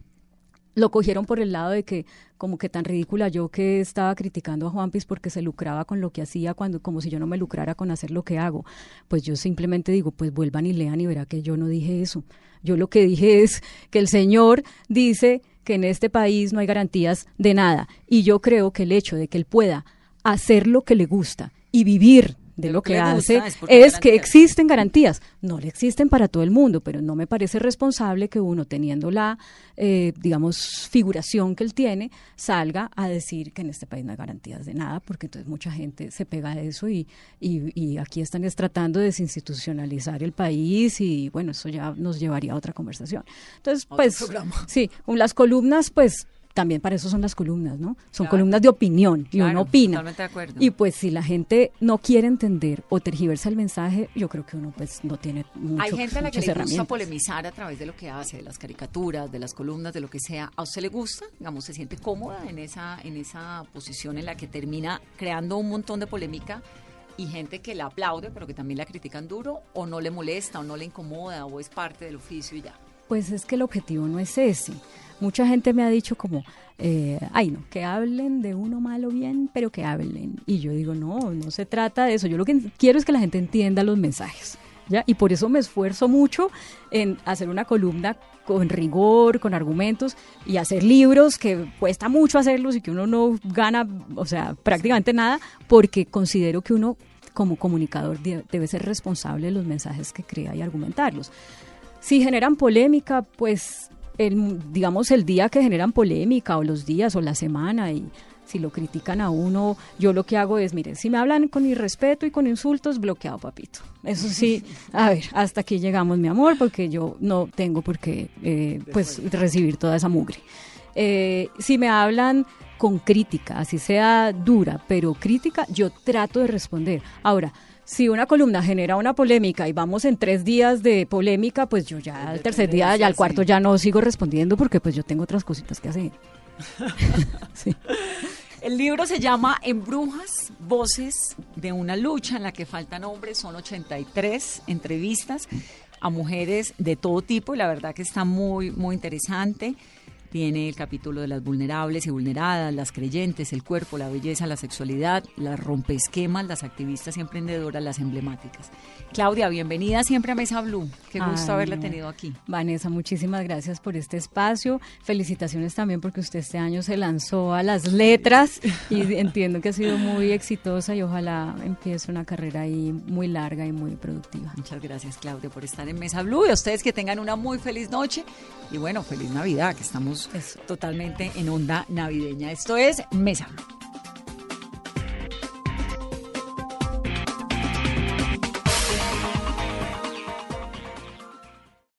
Lo cogieron por el lado de que como que tan ridícula yo que estaba criticando a Juan Piz porque se lucraba con lo que hacía cuando como si yo no me lucrara con hacer lo que hago. Pues yo simplemente digo, pues vuelvan y lean y verá que yo no dije eso. Yo lo que dije es que el señor dice que en este país no hay garantías de nada y yo creo que el hecho de que él pueda hacer lo que le gusta y vivir de, lo, que, hace es que existen garantías. No le existen para todo el mundo, pero no me parece responsable que uno, teniendo la, eh, digamos, figuración que él tiene, salga a decir que en este país no hay garantías de nada, porque entonces mucha gente se pega de eso y, y, y aquí están es tratando de desinstitucionalizar el país y bueno, eso ya nos llevaría a otra conversación. Entonces, pues, sí, las columnas, pues, también para eso son las columnas, ¿no? Son Claro. columnas de opinión y uno opina. totalmente de acuerdo. Y pues si la gente no quiere entender o tergiversa el mensaje, yo creo que uno pues no tiene mucho, Hay gente a la que le gusta polemizar a través de lo que hace, de las caricaturas, de las columnas, de lo que sea. ¿A usted le gusta? Digamos, se siente cómoda en esa, en esa posición en la que termina creando un montón de polémica y gente que la aplaude, pero que también la critican duro, o no le molesta, o no le incomoda, o es parte del oficio y ya. Pues es que el objetivo no es ese. Mucha gente me ha dicho como, eh, ay no, que hablen de uno malo bien, pero que hablen. Y yo digo, no, no se trata de eso. Yo lo que quiero es que la gente entienda los mensajes. ¿ya? Y por eso me esfuerzo mucho en hacer una columna con rigor, con argumentos y hacer libros que cuesta mucho hacerlos y que uno no gana, o sea, prácticamente nada, porque considero que uno como comunicador de- debe ser responsable de los mensajes que crea y argumentarlos. Si generan polémica, pues el, digamos el día que generan polémica o los días o la semana y si lo critican a uno, yo lo que hago es, mire, si me hablan con irrespeto y con insultos, bloqueado, papito. Eso sí, a ver, hasta aquí llegamos, mi amor, porque yo no tengo por qué, eh, pues, recibir toda esa mugre. Eh, si me hablan con crítica, así sea dura, pero crítica, yo trato de responder. Ahora, si una columna genera una polémica y vamos en tres días de polémica, pues yo ya al tercer día, ya al cuarto ya no sigo respondiendo porque pues yo tengo otras cositas que hacer. Sí. El libro se llama En Brujas, Voces de una lucha en la que faltan hombres. Son 83 entrevistas a mujeres de todo tipo y la verdad que está muy, muy interesante. Tiene el capítulo de las vulnerables y vulneradas, las creyentes, el cuerpo, la belleza, la sexualidad, las rompesquemas, las activistas y emprendedoras, las emblemáticas. Claudia, bienvenida siempre a Mesa Blue. Qué gusto Ay, haberla tenido aquí. Vanessa, muchísimas gracias por este espacio. Felicitaciones también porque usted este año se lanzó a las letras y entiendo que ha sido muy exitosa y ojalá empiece una carrera ahí muy larga y muy productiva. Muchas gracias, Claudia, por estar en Mesa Blue. Y a ustedes que tengan una muy feliz noche. Y bueno, feliz Navidad, que estamos totalmente en onda navideña. Esto es Mesa.